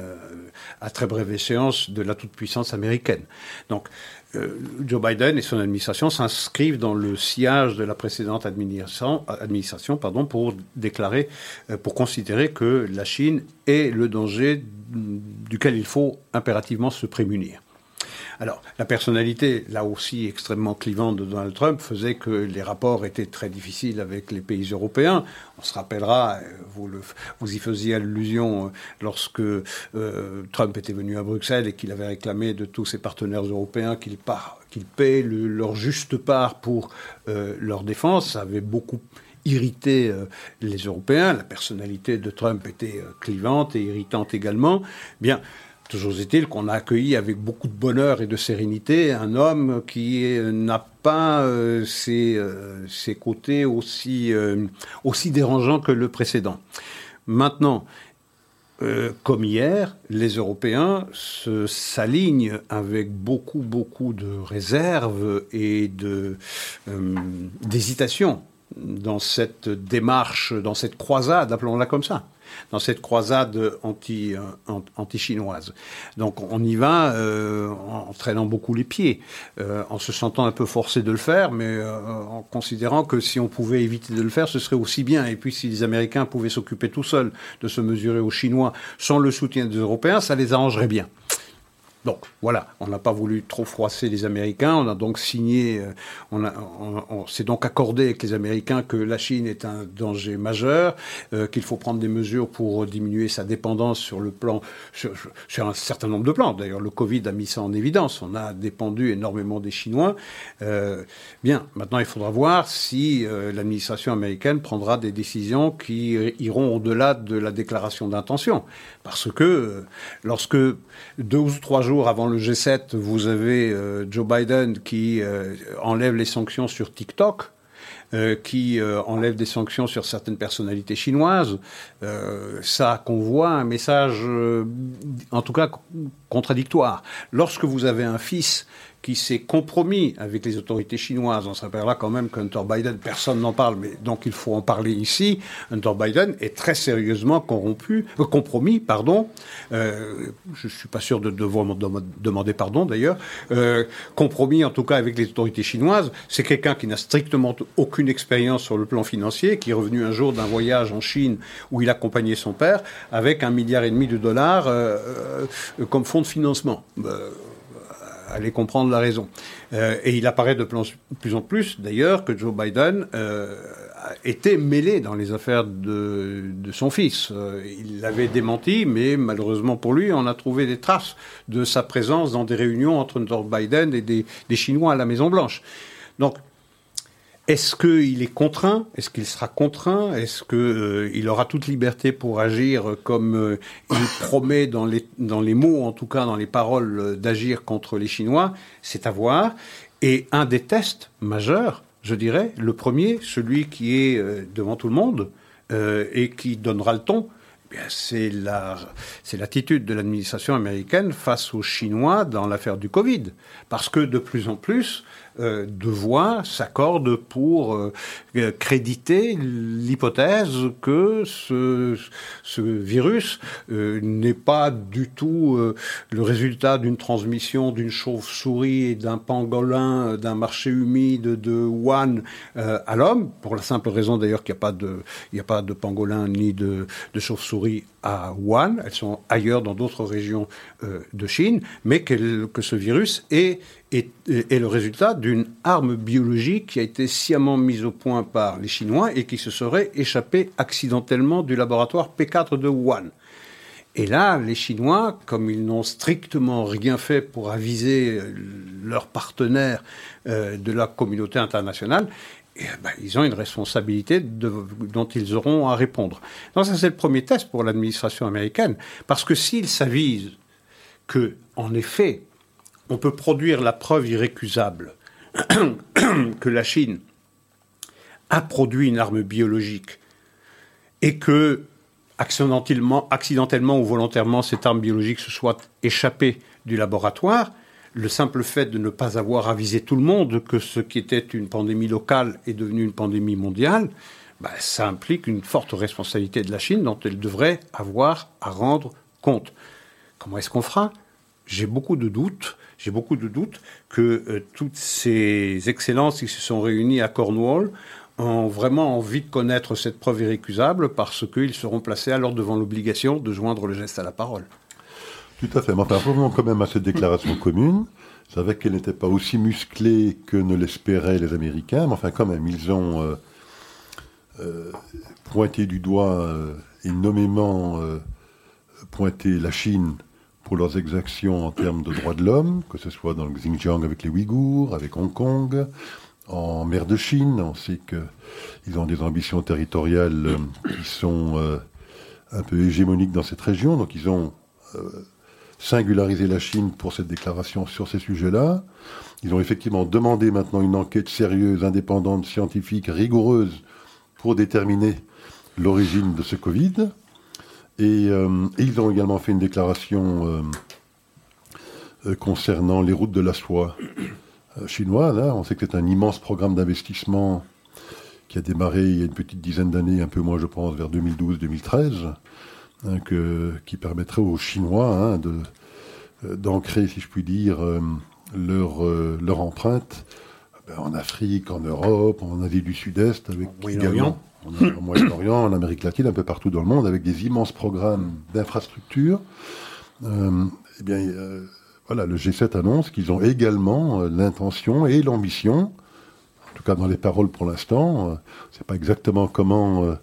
à très brève échéance de la toute-puissance américaine. Donc, Joe Biden et son administration s'inscrivent dans le sillage de la précédente administration, pour déclarer, euh, pour considérer que la Chine est le danger duquel il faut impérativement se prémunir. Alors, la personnalité, là aussi extrêmement clivante de Donald Trump, faisait que les rapports étaient très difficiles avec les pays européens. On se rappellera, euh, vous, y faisiez allusion euh, lorsque euh, Trump était venu à Bruxelles et qu'il avait réclamé de tous ses partenaires européens qu'ils paient leur juste part pour leur défense. Ça avait beaucoup irrité les Européens. La personnalité de Trump était clivante et irritante également. Bien, Toujours est-il qu'on a accueilli avec beaucoup de bonheur et de sérénité un homme qui n'a pas euh, euh, ses, côtés aussi, euh, aussi dérangeants que le précédent. Maintenant, comme hier, les Européens s'alignent avec beaucoup, beaucoup de réserves et d'hésitation dans cette démarche, dans cette croisade, appelons-la comme ça dans cette croisade anti, euh, anti-chinoise. Donc on y va euh, en traînant beaucoup les pieds, euh, en se sentant un peu forcé de le faire, mais en considérant que si on pouvait éviter de le faire, ce serait aussi bien. Et puis si les Américains pouvaient s'occuper tout seuls de se mesurer aux Chinois sans le soutien des Européens, ça les arrangerait bien. Donc voilà, on n'a pas voulu trop froisser les Américains, on a donc signé, euh, on, s'est donc accordé avec les Américains que la Chine est un danger majeur, euh, qu'il faut prendre des mesures pour diminuer sa dépendance sur le plan, sur, un certain nombre de plans. D'ailleurs, le Covid a mis ça en évidence, on a dépendu énormément des Chinois. Euh, bien, maintenant il faudra voir si l'administration américaine prendra des décisions qui iront au-delà de la déclaration d'intention. Parce que lorsque deux ou trois jours avant le G7, vous avez euh, Joe Biden qui euh, enlève les sanctions sur TikTok. Euh, qui enlève des sanctions sur certaines personnalités chinoises, ça convoie un message, en tout cas contradictoire. Lorsque vous avez un fils qui s'est compromis avec les autorités chinoises. On se rappellera quand même qu'Hunter Biden, personne n'en parle, mais donc il faut en parler ici. Hunter Biden est très sérieusement corrompu, euh, compromis, pardon. Euh, je suis pas sûr de devoir demander pardon d'ailleurs. Euh, compromis en tout cas avec les autorités chinoises. C'est quelqu'un qui n'a strictement aucune expérience sur le plan financier, qui est revenu un jour d'un voyage en Chine où il accompagnait son père avec un milliard et demi de dollars euh, euh comme fonds de financement. Allez comprendre la raison. Euh, et il apparaît de plus en plus, d'ailleurs, que Joe Biden euh, était mêlé dans les affaires de, son fils. Euh, il l'avait démenti, mais malheureusement pour lui, on a trouvé des traces de sa présence dans des réunions entre Biden et des, des Chinois à la Maison-Blanche. Donc, est-ce qu'il est contraint? Est-ce qu'il sera contraint? Est-ce qu'il euh, aura toute liberté pour agir comme euh, il promet dans les, dans les mots, en tout cas dans les paroles, euh, d'agir contre les Chinois? C'est à voir. Et un des tests majeurs, je dirais, le premier, celui qui est devant tout le monde et qui donnera le ton, eh c'est l'attitude de l'administration américaine face aux Chinois dans l'affaire du Covid. Parce que de plus en plus, euh, de voix s'accordent pour euh, créditer l'hypothèse que ce, virus euh, n'est pas du tout le résultat d'une transmission d'une chauve-souris et d'un pangolin d'un marché humide de Wuhan à l'homme, pour la simple raison d'ailleurs qu'il n'y a pas de, pangolin ni de, de chauve-souris à Wuhan, elles sont ailleurs dans d'autres régions de Chine, mais que ce virus est est, le résultat d'une arme biologique qui a été sciemment mise au point par les Chinois et qui se serait échappée accidentellement du laboratoire P4 de Wuhan. Et là, les Chinois, comme ils n'ont strictement rien fait pour aviser leurs partenaires euh, de la communauté internationale, eh ben, ils ont une responsabilité dont ils auront à répondre. Donc ça, c'est le premier test pour l'administration américaine, parce que s'ils s'avisent que, en effet, on peut produire la preuve irrécusable [CLEARS THROAT] que la Chine a produit une arme biologique et que accidentellement, ou volontairement cette arme biologique se soit échappée du laboratoire, le simple fait de ne pas avoir avisé tout le monde que ce qui était une pandémie locale est devenu une pandémie mondiale, bah, ça implique une forte responsabilité de la Chine dont elle devrait avoir à rendre compte. Comment est-ce qu'on fera? J'ai beaucoup de doutes j'ai beaucoup de doutes que euh, toutes ces excellences qui se sont réunies à Cornwall ont vraiment envie de connaître cette preuve irrécusable parce qu'ils seront placés alors devant l'obligation de joindre le geste à la parole. Tout à fait. Mais enfin, revenons quand même à cette déclaration [COUGHS] commune. Je savais qu'elle n'était pas aussi musclée que ne l'espéraient les Américains, mais enfin quand même, ils ont euh, euh, pointé du doigt et nommément pointé la Chine pour leurs exactions en termes de droits de l'homme, que ce soit dans le Xinjiang avec les Ouïghours, avec Hong Kong, en mer de Chine. On sait qu'ils ont des ambitions territoriales euh, qui sont euh, un peu hégémoniques dans cette région. Donc ils ont euh, singularisé la Chine pour cette déclaration sur ces sujets-là. Ils ont effectivement demandé maintenant une enquête sérieuse, indépendante, scientifique, rigoureuse pour déterminer l'origine de ce Covid. Euh, et, ils ont également fait une déclaration euh, euh, concernant les routes de la soie chinoises. Hein. On sait que c'est un immense programme d'investissement qui a démarré il y a une petite dizaine d'années, un peu moins je pense, vers 2012-2013, hein, qui permettrait aux Chinois hein, de, d'ancrer, si je puis dire, leur, leur empreinte ben, en Afrique, en Europe, en Asie du Sud-Est, avec également en Moyen-Orient, en Amérique latine, un peu partout dans le monde, avec des immenses programmes d'infrastructures. Euh, eh bien, euh, voilà, le G7 annonce qu'ils ont également euh, l'intention et l'ambition, en tout cas dans les paroles pour l'instant, euh, c'est pas exactement comment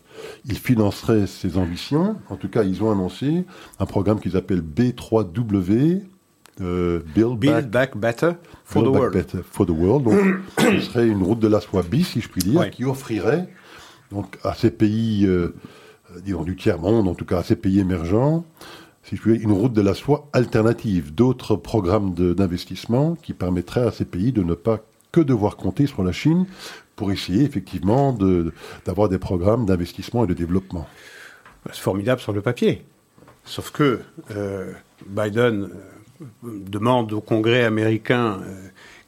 ils financeraient ces ambitions. En tout cas, ils ont annoncé un programme qu'ils appellent B3W. Build, back, Better for the World. Better for the World. Donc, ce serait une route de la soie bis, si je puis dire, qui offrirait donc à ces pays, euh, euh, disons du tiers-monde, en tout cas à ces pays émergents, si je puis une route de la soie alternative, d'autres programmes d'investissement qui permettraient à ces pays de ne pas que devoir compter sur la Chine pour essayer effectivement d'avoir des programmes d'investissement et de développement. C'est formidable sur le papier. Sauf que euh, Biden demande au Congrès américain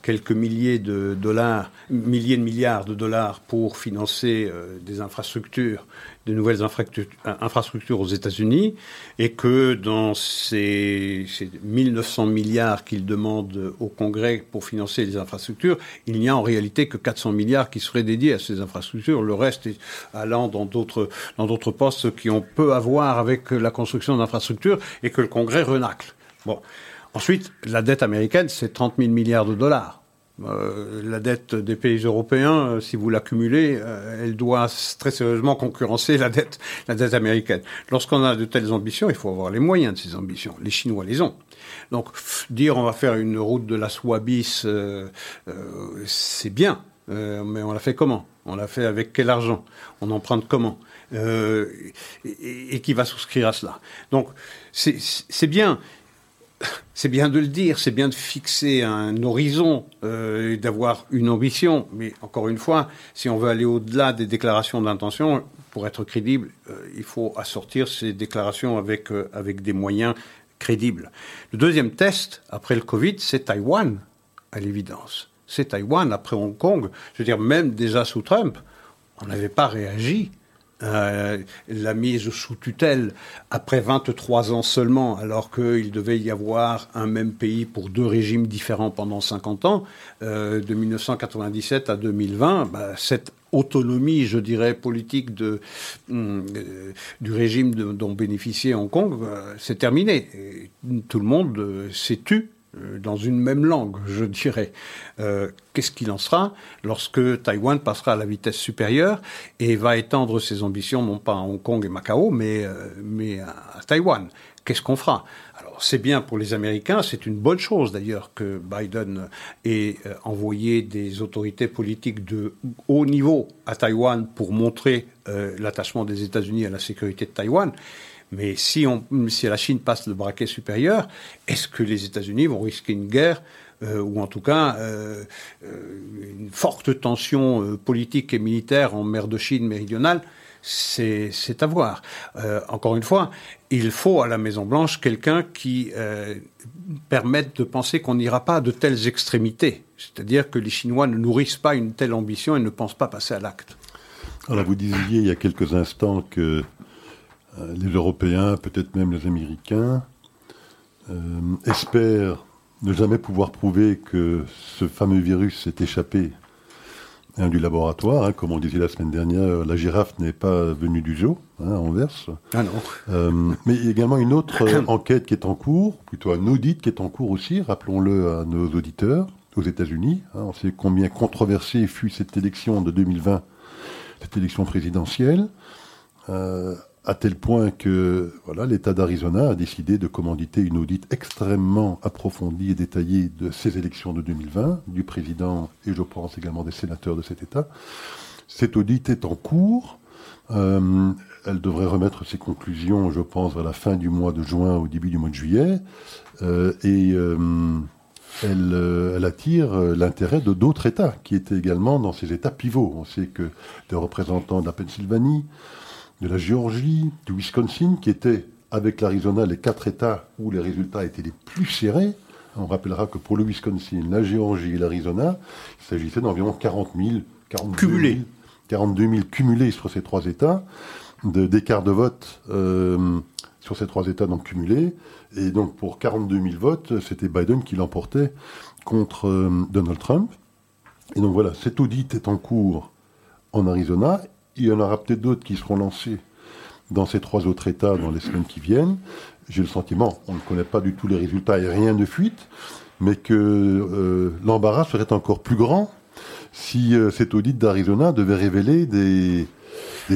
quelques milliers de dollars, milliers de milliards de dollars pour financer euh, des infrastructures, de nouvelles infrastructures aux États-Unis, et que dans ces, ces 1900 milliards qu'il demande au Congrès pour financer les infrastructures, il n'y a en réalité que 400 milliards qui seraient dédiés à ces infrastructures, le reste est allant dans d'autres dans d'autres postes qui ont peu à voir avec la construction d'infrastructures et que le Congrès renacle. Bon. Ensuite, la dette américaine, c'est 30 000 milliards de dollars. Euh, la dette des pays européens, euh, si vous l'accumulez, euh, elle doit très sérieusement concurrencer la dette, américaine. Lorsqu'on a de telles ambitions, il faut avoir les moyens de ces ambitions. Les Chinois les ont. Donc, dire on va faire une route de la soie bis, c'est bien, mais on l'a fait comment? On l'a fait avec quel argent? On emprunte comment? Et, qui va souscrire à cela? Donc, c'est bien c'est bien de le dire, c'est bien de fixer un horizon, euh, d'avoir une ambition, mais encore une fois, si on veut aller au-delà des déclarations d'intention, pour être crédible, euh, il faut assortir ces déclarations avec, euh, avec des moyens crédibles. Le deuxième test, après le Covid, c'est Taïwan, à l'évidence. c'est Taïwan. Après Hong Kong, je veux dire, même déjà sous Trump, on n'avait pas réagi. Euh, la mise sous tutelle après 23 ans seulement, alors qu'il devait y avoir un même pays pour deux régimes différents pendant 50 ans, euh, de 1997 à 2020, bah, cette autonomie, je dirais, politique euh, du régime dont bénéficiait Hong Kong, c'est terminé. tout le monde s'est tu euh, dans une même langue, je dirais. Euh, qu'est-ce qu'il en sera lorsque Taïwan passera à la vitesse supérieure et va étendre ses ambitions non pas à Hong Kong et Macao, mais, euh, mais à, Taïwan? Qu'est-ce qu'on fera? Alors c'est bien pour les Américains, c'est une bonne chose d'ailleurs que Biden ait envoyé des autorités politiques de haut niveau à Taïwan pour montrer l'attachement des États-Unis à la sécurité de Taïwan. Mais si, la Chine passe le braquet supérieur, est-ce que les États-Unis vont risquer une guerre euh, ou en tout cas euh, euh, une forte tension politique et militaire en mer de Chine méridionale c'est à voir. encore une fois, il faut à la Maison-Blanche quelqu'un qui permette de penser qu'on n'ira pas à de telles extrémités. C'est-à-dire que les Chinois ne nourrissent pas une telle ambition et ne pensent pas passer à l'acte. Alors vous disiez il y a quelques instants que les Européens, peut-être même les Américains, euh, espèrent ne jamais pouvoir prouver que ce fameux virus s'est échappé hein, du laboratoire. Hein, comme on disait la semaine dernière, la girafe n'est pas venue du zoo, hein, en verse. Ah non. Euh, mais il y a également une autre [COUGHS] enquête qui est en cours, plutôt un audit qui est en cours aussi, rappelons-le à nos auditeurs, aux États-Unis. on sait combien controversée fut cette élection de 2020, cette élection présidentielle à tel point que voilà, l'État d'Arizona a décidé de commanditer une audite extrêmement approfondie et détaillée de ces élections de 2020, du président et je pense également des sénateurs de cet État. Cette audite est en cours. Euh, elle devrait remettre ses conclusions, je pense, à la fin du mois de juin, au début du mois de juillet. Euh, et euh, elle, elle, attire l'intérêt de d'autres États qui étaient également dans ces États pivots. On sait que des représentants de la Pennsylvanie, de la Géorgie, du Wisconsin, qui étaient, avec l'Arizona, les quatre États où les résultats étaient les plus serrés. On rappellera que pour le Wisconsin, la Géorgie et l'Arizona, il s'agissait d'environ 40 000, 42 cumulés. 000, 42 000 cumulés sur ces trois États, d'écart de, vote euh, sur ces trois États donc cumulés. Et donc pour 42 000 votes, c'était Biden qui l'emportait contre euh, Donald Trump. Et donc voilà, cet audit est en cours en Arizona il y en aura peut-être d'autres qui seront lancés dans ces trois autres États dans les semaines qui viennent. J'ai le sentiment, on ne connaît pas du tout les résultats et rien ne fuite, mais que euh, l'embarras serait encore plus grand si euh, cet audit d'Arizona devait révéler des,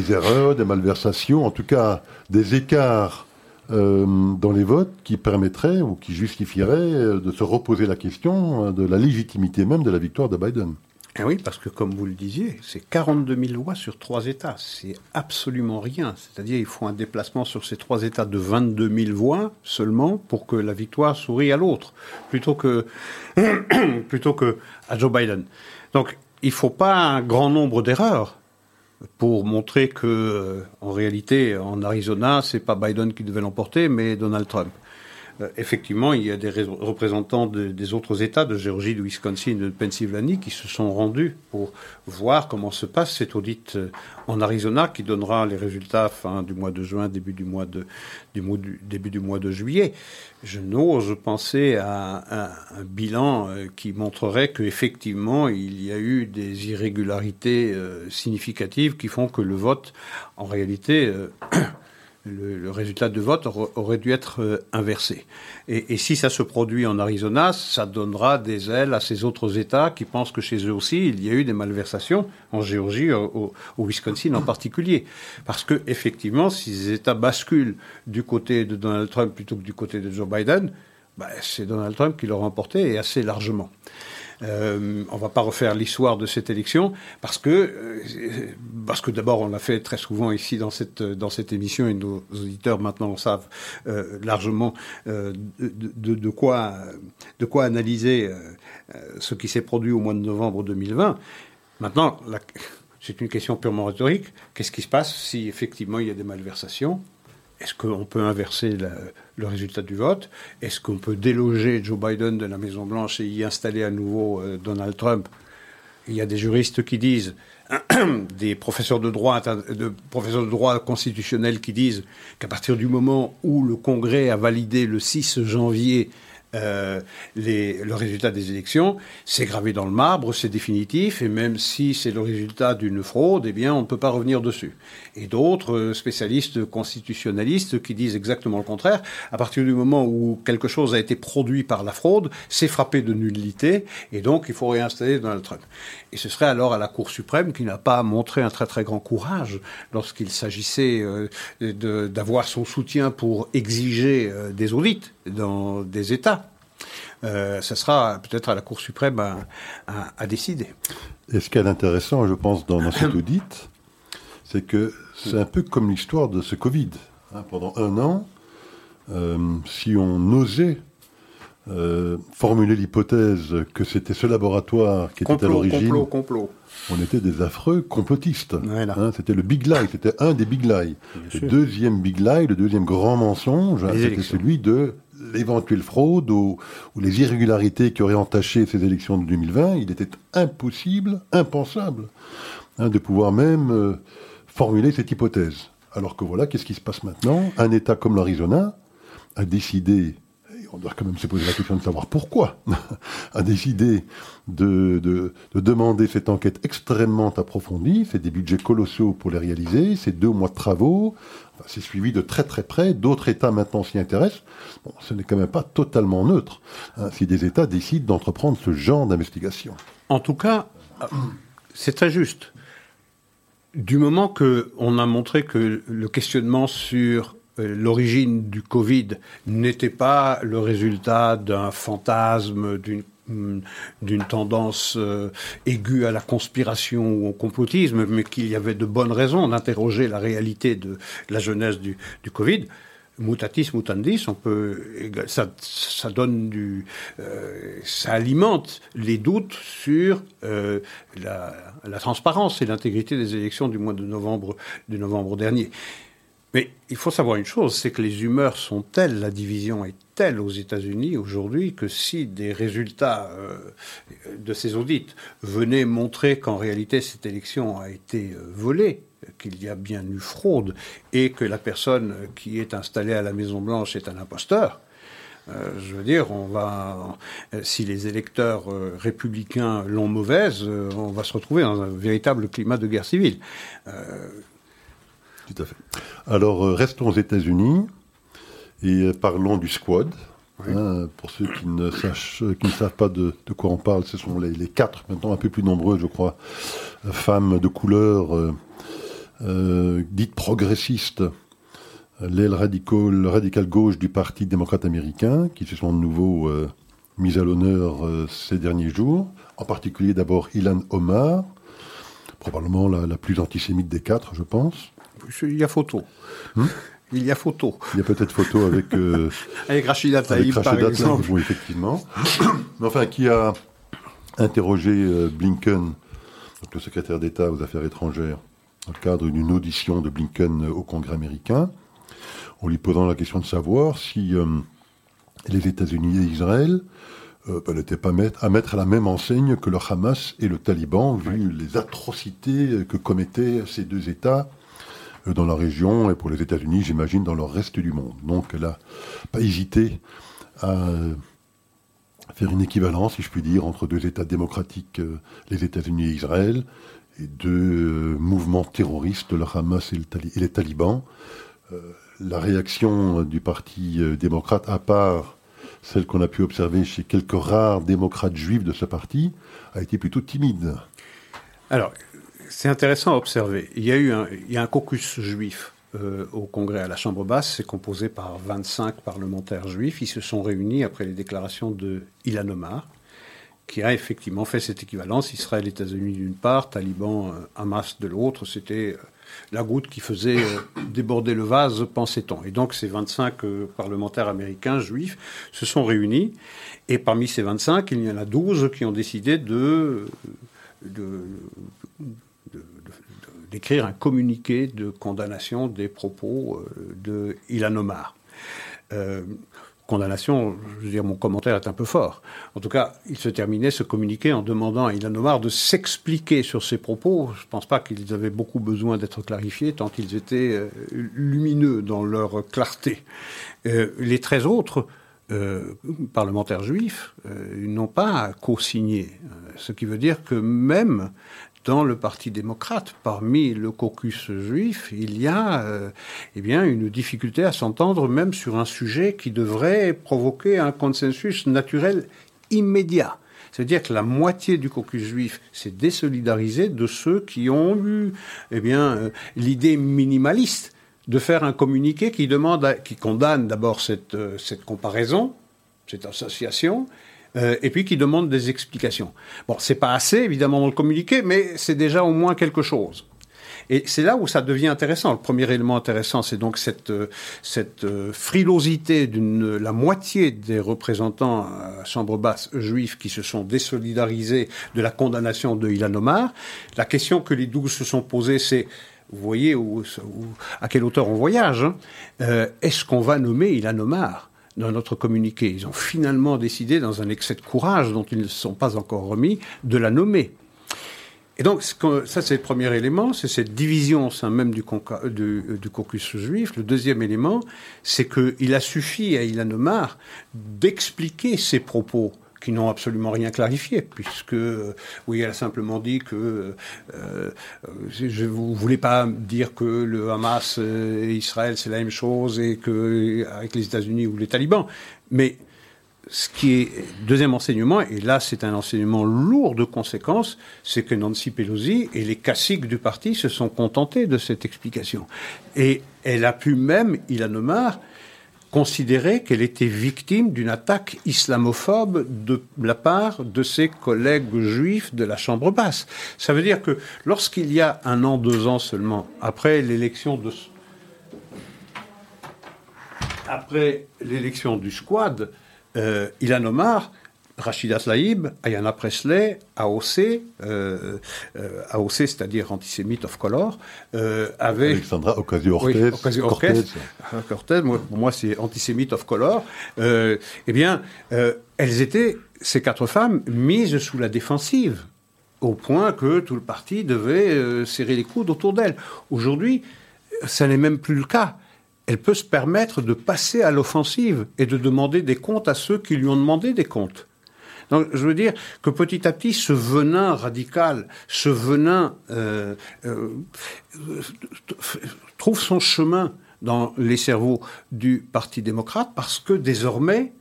erreurs, des malversations, en tout cas des écarts euh, dans les votes qui permettraient ou qui justifieraient de se reposer la question de la légitimité même de la victoire de Biden. Ah oui, parce que comme vous le disiez, c'est 42 000 voix sur trois États. C'est absolument rien. C'est-à-dire il faut un déplacement sur ces trois États de 22 000 voix seulement pour que la victoire sourie à l'autre, [COUGHS] plutôt que, à Joe Biden. Donc il faut pas un grand nombre d'erreurs pour montrer que, en réalité, en Arizona, c'est pas Biden qui devait l'emporter, mais Donald Trump. Euh, effectivement, il y a des représentants des autres États, de Géorgie, de Wisconsin, de Pennsylvanie, qui se sont rendus pour voir comment se passe cet audit euh, en Arizona, qui donnera les résultats fin du mois de juin, début du mois de, début du mois de juillet. Je n'ose penser à, un bilan euh, qui montrerait qu'effectivement, il y a eu des irrégularités significatives qui font que le vote, en réalité, le, résultat de vote aurait dû être euh, inversé. Et, si ça se produit en Arizona, ça donnera des ailes à ces autres États qui pensent que chez eux aussi, il y a eu des malversations, en Géorgie, au, Wisconsin en particulier. Parce que, effectivement, si ces États basculent du côté de Donald Trump plutôt que du côté de Joe Biden, bah, c'est Donald Trump qui l'aura emporté, et assez largement. Euh, on ne va pas refaire l'histoire de cette élection parce que, euh, parce que d'abord on l'a fait très souvent ici dans cette, dans cette émission et nos auditeurs maintenant savent euh, largement de, quoi, de quoi analyser ce qui s'est produit au mois de novembre 2020. Maintenant, c'est une question purement rhétorique. Qu'est-ce qui se passe si effectivement il y a des malversations? Est-ce qu'on peut inverser le résultat du vote. Est-ce qu'on peut déloger Joe Biden de la Maison-Blanche et y installer à nouveau euh, Donald Trump? Il y a des juristes qui disent, [CLEARS THROAT] des professeurs de droit, de professeurs de droit constitutionnel qui disent qu'à partir du moment où le Congrès a validé le 6 janvier euh, le résultat des élections, c'est gravé dans le marbre, c'est définitif, et même si c'est le résultat d'une fraude, eh bien, on ne peut pas revenir dessus. Et d'autres euh, spécialistes constitutionnalistes qui disent exactement le contraire. À partir du moment où quelque chose a été produit par la fraude, c'est frappé de nullité, et donc il faut réinstaller Donald Trump. Et ce serait alors à la Cour suprême qui n'a pas montré un très très grand courage lorsqu'il s'agissait euh, d'avoir son soutien pour exiger des audits dans des États. Euh, ce sera peut-être à la Cour suprême à, décider. Et ce qui est intéressant, je pense, dans, cette [COUGHS] audit, c'est que c'est un peu comme l'histoire de ce Covid. Hein. pendant un an, euh, si on osait euh, formuler l'hypothèse que c'était ce laboratoire qui était à l'origine. Complot, complot. On était des affreux complotistes. Hein, c'était le big lie, c'était un des big lies. le deuxième big lie, le deuxième grand mensonge, c'était celui de l'éventuelle fraude ou, les irrégularités qui auraient entaché ces élections de 2020, il était impossible, impensable, hein, de pouvoir même euh, formuler cette hypothèse. Alors que voilà, qu'est-ce qui se passe maintenant? Un État comme l'Arizona a décidé on doit quand même se poser la question de savoir pourquoi, [LAUGHS] a décidé de, de, demander cette enquête extrêmement approfondie. C'est des budgets colossaux pour les réaliser, c'est deux mois de travaux, c'est suivi de très très près. D'autres États maintenant s'y intéressent. Bon, ce n'est quand même pas totalement neutre hein, si des États décident d'entreprendre ce genre d'investigation. En tout cas, c'est très juste. Du moment qu'on a montré que le questionnement sur l'origine du Covid n'était pas le résultat d'un fantasme, d'une d'une tendance euh, aiguë à la conspiration ou au complotisme, mais qu'il y avait de bonnes raisons d'interroger la réalité de la jeunesse du, Covid. Mutatis mutandis, on peut, ça, donne du, euh, ça alimente les doutes sur la, transparence et l'intégrité des élections du mois de novembre dernier. Mais il faut savoir une chose, c'est que les humeurs sont telles, la division est telle aux États-Unis aujourd'hui que si des résultats euh, de ces audits venaient montrer qu'en réalité cette élection a été euh, volée, qu'il y a bien eu fraude et que la personne qui est installée à la Maison Blanche est un imposteur, euh, je veux dire, on va, si les électeurs républicains l'ont mauvaise, on va se retrouver dans un véritable climat de guerre civile. Tout à fait. Alors, euh, restons aux États-Unis et euh, parlons du squad. Hein, pour ceux qui ne, sachent, qui ne savent pas de, quoi on parle, ce sont les, quatre, maintenant un peu plus nombreux, je crois, femmes de couleur euh, dites progressistes, l'aile radicale, radical gauche du Parti démocrate américain, qui se sont de nouveau mises à l'honneur ces derniers jours. En particulier d'abord Ilan Omar, probablement la plus antisémite des quatre, je pense. Il y a photo. Hmm il y a photo. Il y a peut-être photo avec... Euh, [LAUGHS] avec Rachida Taïb, par exemple. Oui, effectivement. [COUGHS] Mais enfin, qui a interrogé euh, Blinken, le secrétaire d'État aux Affaires étrangères, dans le cadre d'une audition de Blinken au Congrès américain, en lui posant la question de savoir si euh, les États-Unis et Israël ben, n'étaient pas à mettre à la même enseigne que le Hamas et le Taliban, vu les atrocités que commettaient ces deux États euh, dans la région et pour les États-Unis, j'imagine, dans le reste du monde. Donc elle n'a pas hésité à faire une équivalence, si je puis dire, entre deux États démocratiques, euh, les États-Unis et Israël, et deux euh, mouvements terroristes, le Hamas et, les talibans. la réaction du Parti démocrate, à part celle qu'on a pu observer chez quelques rares démocrates juifs de ce parti, a été plutôt timide. Alors, c'est intéressant à observer. Il y a eu un, caucus juif euh, au Congrès à la Chambre basse. C'est composé par 25 parlementaires juifs. Ils se sont réunis après les déclarations de Ilan Omar, qui a effectivement fait cette équivalence. Israël, États-Unis d'une part, Taliban, euh, Hamas de l'autre. C'était euh, la goutte qui faisait déborder le vase, pensait-on. Et donc ces 25 parlementaires américains juifs se sont réunis. Et parmi ces 25, il y en a 12 qui ont décidé de d'écrire un communiqué de condamnation des propos de Ilan Omar condamnation, je veux dire, mon commentaire est un peu fort. En tout cas, il se terminait ce communiqué en demandant à Ilan Omar de s'expliquer sur ses propos. Je ne pense pas qu'ils avaient beaucoup besoin d'être clarifiés, tant ils étaient euh, lumineux dans leur clarté. Euh, les 13 autres euh, parlementaires juifs n'ont pas co-signé, ce qui veut dire que même dans le Parti démocrate, parmi le caucus juif, il y a euh, eh bien, une difficulté à s'entendre même sur un sujet qui devrait provoquer un consensus naturel immédiat. C'est-à-dire que la moitié du caucus juif s'est désolidarisé de ceux qui ont eu eh bien, euh, l'idée minimaliste de faire un communiqué qui, demande qui condamne d'abord cette, euh, cette comparaison, cette association, euh, et puis qui demande des explications. Bon, c'est pas assez évidemment dans le communiqué, mais c'est déjà au moins quelque chose. Et c'est là où ça devient intéressant. Le premier élément intéressant, c'est donc cette, euh, cette euh, frilosité d'une la moitié des représentants à Chambre basse juifs qui se sont désolidarisés de la condamnation de Ilan Omar. La question que les douze se sont posées, c'est vous voyez où, à quelle hauteur on voyage. Hein. Est-ce qu'on va nommer Ilan Omar? Dans notre communiqué. Ils ont finalement décidé, dans un excès de courage dont ils ne sont pas encore remis, de la nommer. Et donc, ça, c'est le premier élément, c'est cette division au sein même du, du, caucus juif. Le deuxième élément, c'est qu'il a suffi à Ilan Omar d'expliquer ses propos qui n'ont absolument rien clarifié, puisque, oui, elle a simplement dit que euh, je ne voulais pas dire que le Hamas et Israël, c'est la même chose, et que avec les États-Unis ou les talibans. Mais ce qui est deuxième enseignement, et là c'est un enseignement lourd de conséquences, c'est que Nancy Pelosi et les caciques du parti se sont contentés de cette explication. Et elle a pu même, il a Omar, considérer qu'elle était victime d'une attaque islamophobe de la part de ses collègues juifs de la Chambre basse. Ça veut dire que lorsqu'il y a un an, deux ans seulement, après l'élection de après l'élection du squad, euh, Ilan Omar Rachida Tlaib, Ayana Presley, AOC, euh, euh, AOC, c'est-à-dire antisémite of color, euh, avec Alexandra Ocasio-Cortez. Ocasio-Cortez. moi, pour moi, c'est antisémite of color. eh bien, elles étaient ces quatre femmes mises sous la défensive, au point que tout le parti devait serrer les coudes autour d'elles. Aujourd'hui, ça n'est même plus le cas elle peut se permettre de passer à l'offensive et de demander des comptes à ceux qui lui ont demandé des comptes. Je veux dire que petit à petit, ce venin radical, ce venin euh, euh, trouve son chemin dans les cerveaux du Parti démocrate parce que désormais,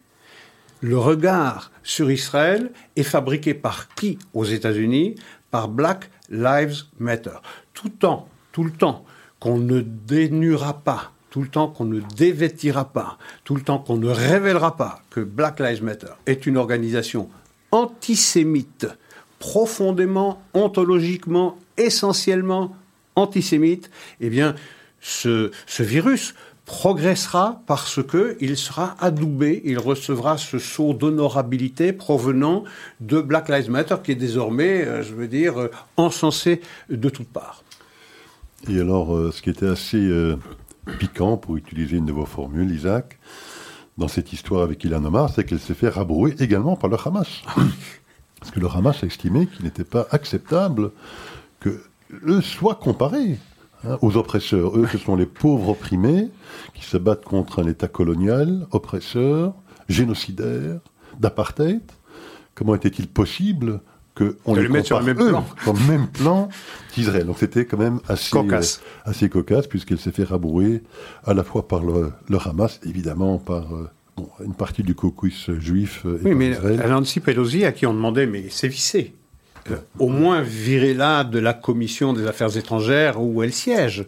le regard sur Israël est fabriqué par qui aux États-Unis? Par Black Lives Matter. Tout le temps, tout le temps qu'on ne dénuera pas tout le temps qu'on ne dévêtira pas, tout le temps qu'on ne révélera pas que Black Lives Matter est une organisation antisémite, profondément, ontologiquement, essentiellement antisémite, eh bien, ce, virus progressera parce qu'il sera adoubé, il recevra ce saut d'honorabilité provenant de Black Lives Matter qui est désormais, euh, je veux dire, euh, encensé de toutes parts. Et alors, euh, ce qui était assez piquant, pour utiliser une de vos formules, Isaac, dans cette histoire avec Ilan Omar, c'est qu'elle s'est fait rabrouer également par le Hamas. Parce que le Hamas a estimé qu'il n'était pas acceptable que eux soient comparés hein, aux oppresseurs. Eux, ce sont les pauvres opprimés qui se battent contre un État colonial, oppresseur, génocidaire, d'apartheid. Comment était-il possible qu'on les, mette sur le même plan. Sur le même plan qu'Israël. Donc c'était quand même assez cocasse, euh, assez cocasse puisqu'elle s'est fait rabrouer à la fois par le, Hamas, évidemment par euh, une partie du caucus juif. Euh, et oui, mais Nancy Pelosi, à qui on demandait, mais c'est vissé. au moins virez-la de la commission des affaires étrangères où elle siège.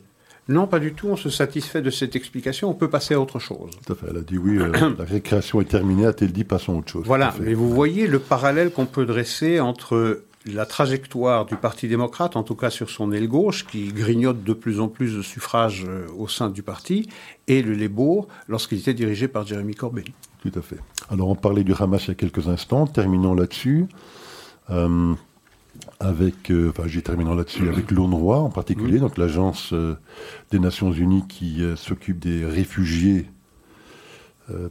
Non, pas du tout. On se satisfait de cette explication. On peut passer à autre chose. Tout à fait. Elle a dit oui, euh, [CLEARS THROAT] la récréation est terminée. A-t-elle dit passons à autre chose Voilà. Mais vous voyez le parallèle qu'on peut dresser entre la trajectoire du Parti démocrate, en tout cas sur son aile gauche, qui grignote de plus en plus de suffrages euh, au sein du parti, et le Labour lorsqu'il était dirigé par Jeremy Corbyn. Tout à fait. Alors on parlait du Hamas il y a quelques instants. Terminons là-dessus. Euh, avec, euh, enfin j'ai terminé là-dessus, avec l'ONRWA en particulier, donc l'agence euh, des Nations Unies qui euh, s'occupe des réfugiés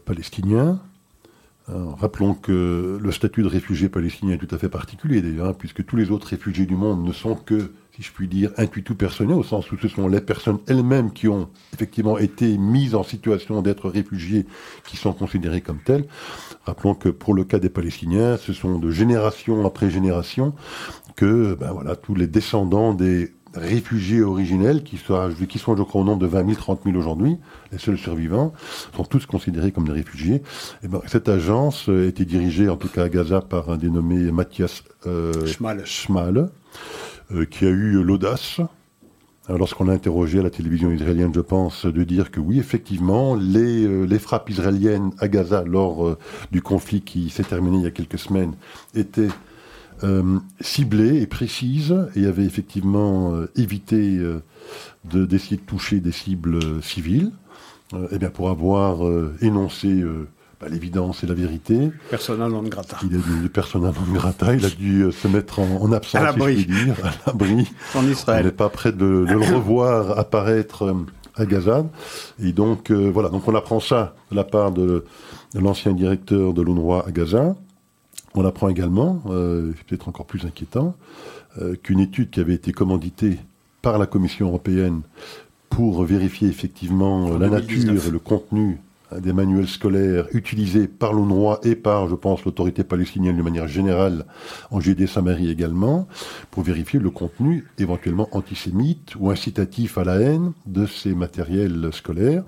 palestiniens. rappelons que le statut de réfugié palestinien est tout à fait particulier d'ailleurs, hein, puisque tous les autres réfugiés du monde ne sont que, si je puis dire, intuitu personnels, au sens où ce sont les personnes elles-mêmes qui ont effectivement été mises en situation d'être réfugiés qui sont considérées comme telles. Rappelons que pour le cas des Palestiniens, ce sont de génération après génération que ben voilà, tous les descendants des réfugiés originels, qui sont, qui sont je crois au nombre de 20 000, 30 000 aujourd'hui, les seuls survivants, sont tous considérés comme des réfugiés. Et ben, cette agence était dirigée, en tout cas à Gaza, par un dénommé Mathias euh, Schmal, euh, qui a eu l'audace, lorsqu'on a interrogé à la télévision israélienne, je pense, de dire que oui, effectivement, les, euh, frappes israéliennes à Gaza lors euh, du conflit qui s'est terminé il y a quelques semaines étaient euh, ciblée et précise et avait effectivement euh, évité euh, d'essayer de, toucher des cibles civiles, eh bien pour avoir énoncé l'évidence et la vérité. Persona non grata. Il a persona non grata. Il a dû se mettre en, absence, à si puis dire, à l'abri. En Israël. On n'est pas prêt de, de, le [COUGHS] revoir apparaître à Gaza. Et donc voilà. Donc on apprend ça de la part de, de l'ancien directeur de l'UNRWA à Gaza. On apprend également, euh, c'est peut-être encore plus inquiétant, euh, qu'une étude qui avait été commanditée par la Commission européenne pour vérifier effectivement la nature et le contenu des manuels scolaires utilisés par l'UNRWA et par, je pense, l'autorité palestinienne de manière générale, en Judée-Samarie également, pour vérifier le contenu éventuellement antisémite ou incitatif à la haine de ces matériels scolaires.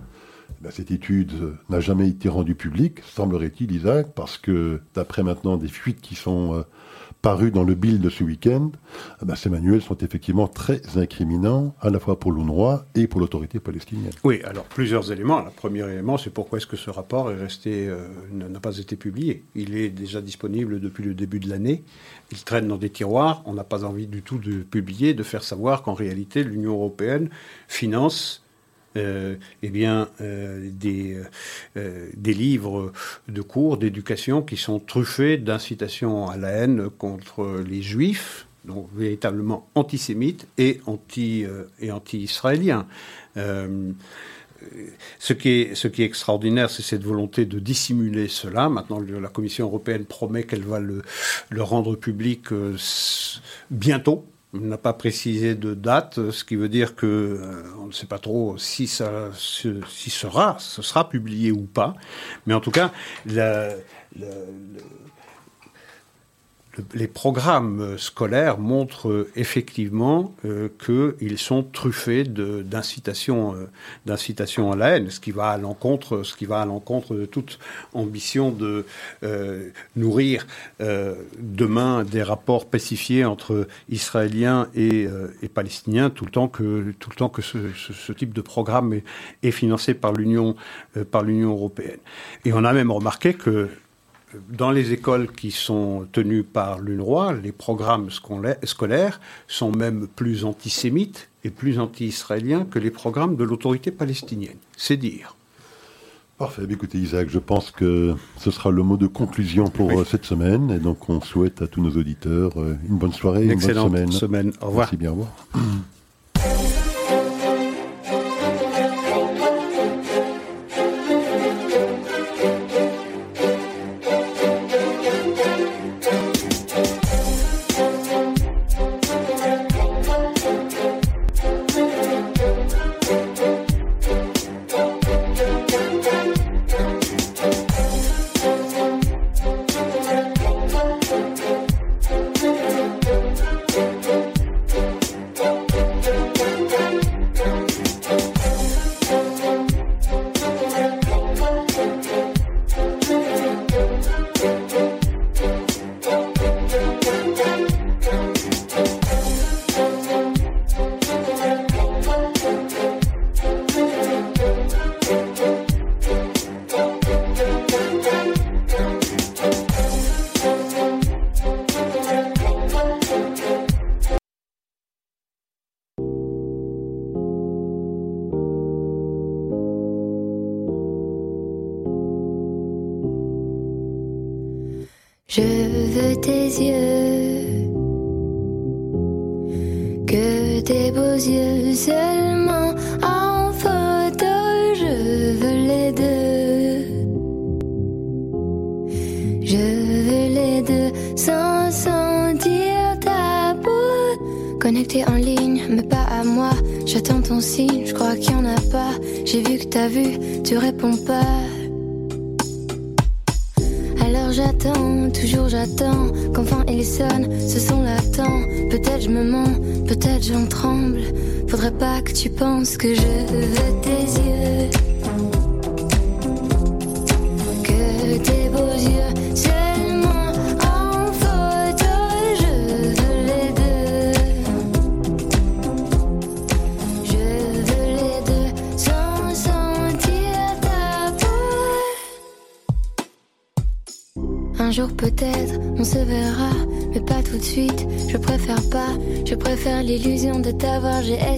Cette étude n'a jamais été rendue publique, semblerait-il, Isaac, parce que d'après maintenant des fuites qui sont euh, parues dans le bill de ce week-end, eh ben, ces manuels sont effectivement très incriminants, à la fois pour l'UNRWA et pour l'autorité palestinienne. Oui, alors plusieurs éléments. Le premier élément, c'est pourquoi est-ce que ce rapport est resté, euh, n'a pas été publié. Il est déjà disponible depuis le début de l'année. Il traîne dans des tiroirs. On n'a pas envie du tout de publier, de faire savoir qu'en réalité, l'Union européenne finance eh bien, euh, des, euh, des livres de cours d'éducation qui sont truffés d'incitation à la haine contre les juifs, donc véritablement antisémites et anti et anti-israéliens. Ce qui, est, extraordinaire, c'est cette volonté de dissimuler cela. Maintenant, la Commission européenne promet qu'elle va le, rendre public bientôt. N'a pas précisé de date, ce qui veut dire que euh, on ne sait pas trop si ça si sera, ce sera publié ou pas. Mais en tout cas, les programmes scolaires montrent effectivement euh, qu'ils sont truffés d'incitation euh, à la haine, ce qui va à l'encontre de toute ambition de euh, nourrir demain des rapports pacifiés entre Israéliens et, Palestiniens tout le temps que tout le temps que ce, type de programme est, est financé par l'Union par l'Union européenne. Et on a même remarqué que dans les écoles qui sont tenues par l'UNRWA, les programmes scolaires sont même plus antisémites et plus anti-israéliens que les programmes de l'autorité palestinienne. C'est dire. Parfait. Écoutez, Isaac, je pense que ce sera le mot de conclusion pour euh, cette semaine. Et donc, on souhaite à tous nos auditeurs euh, une bonne soirée, une, bonne semaine. semaine. Au revoir. Merci bien. Au revoir.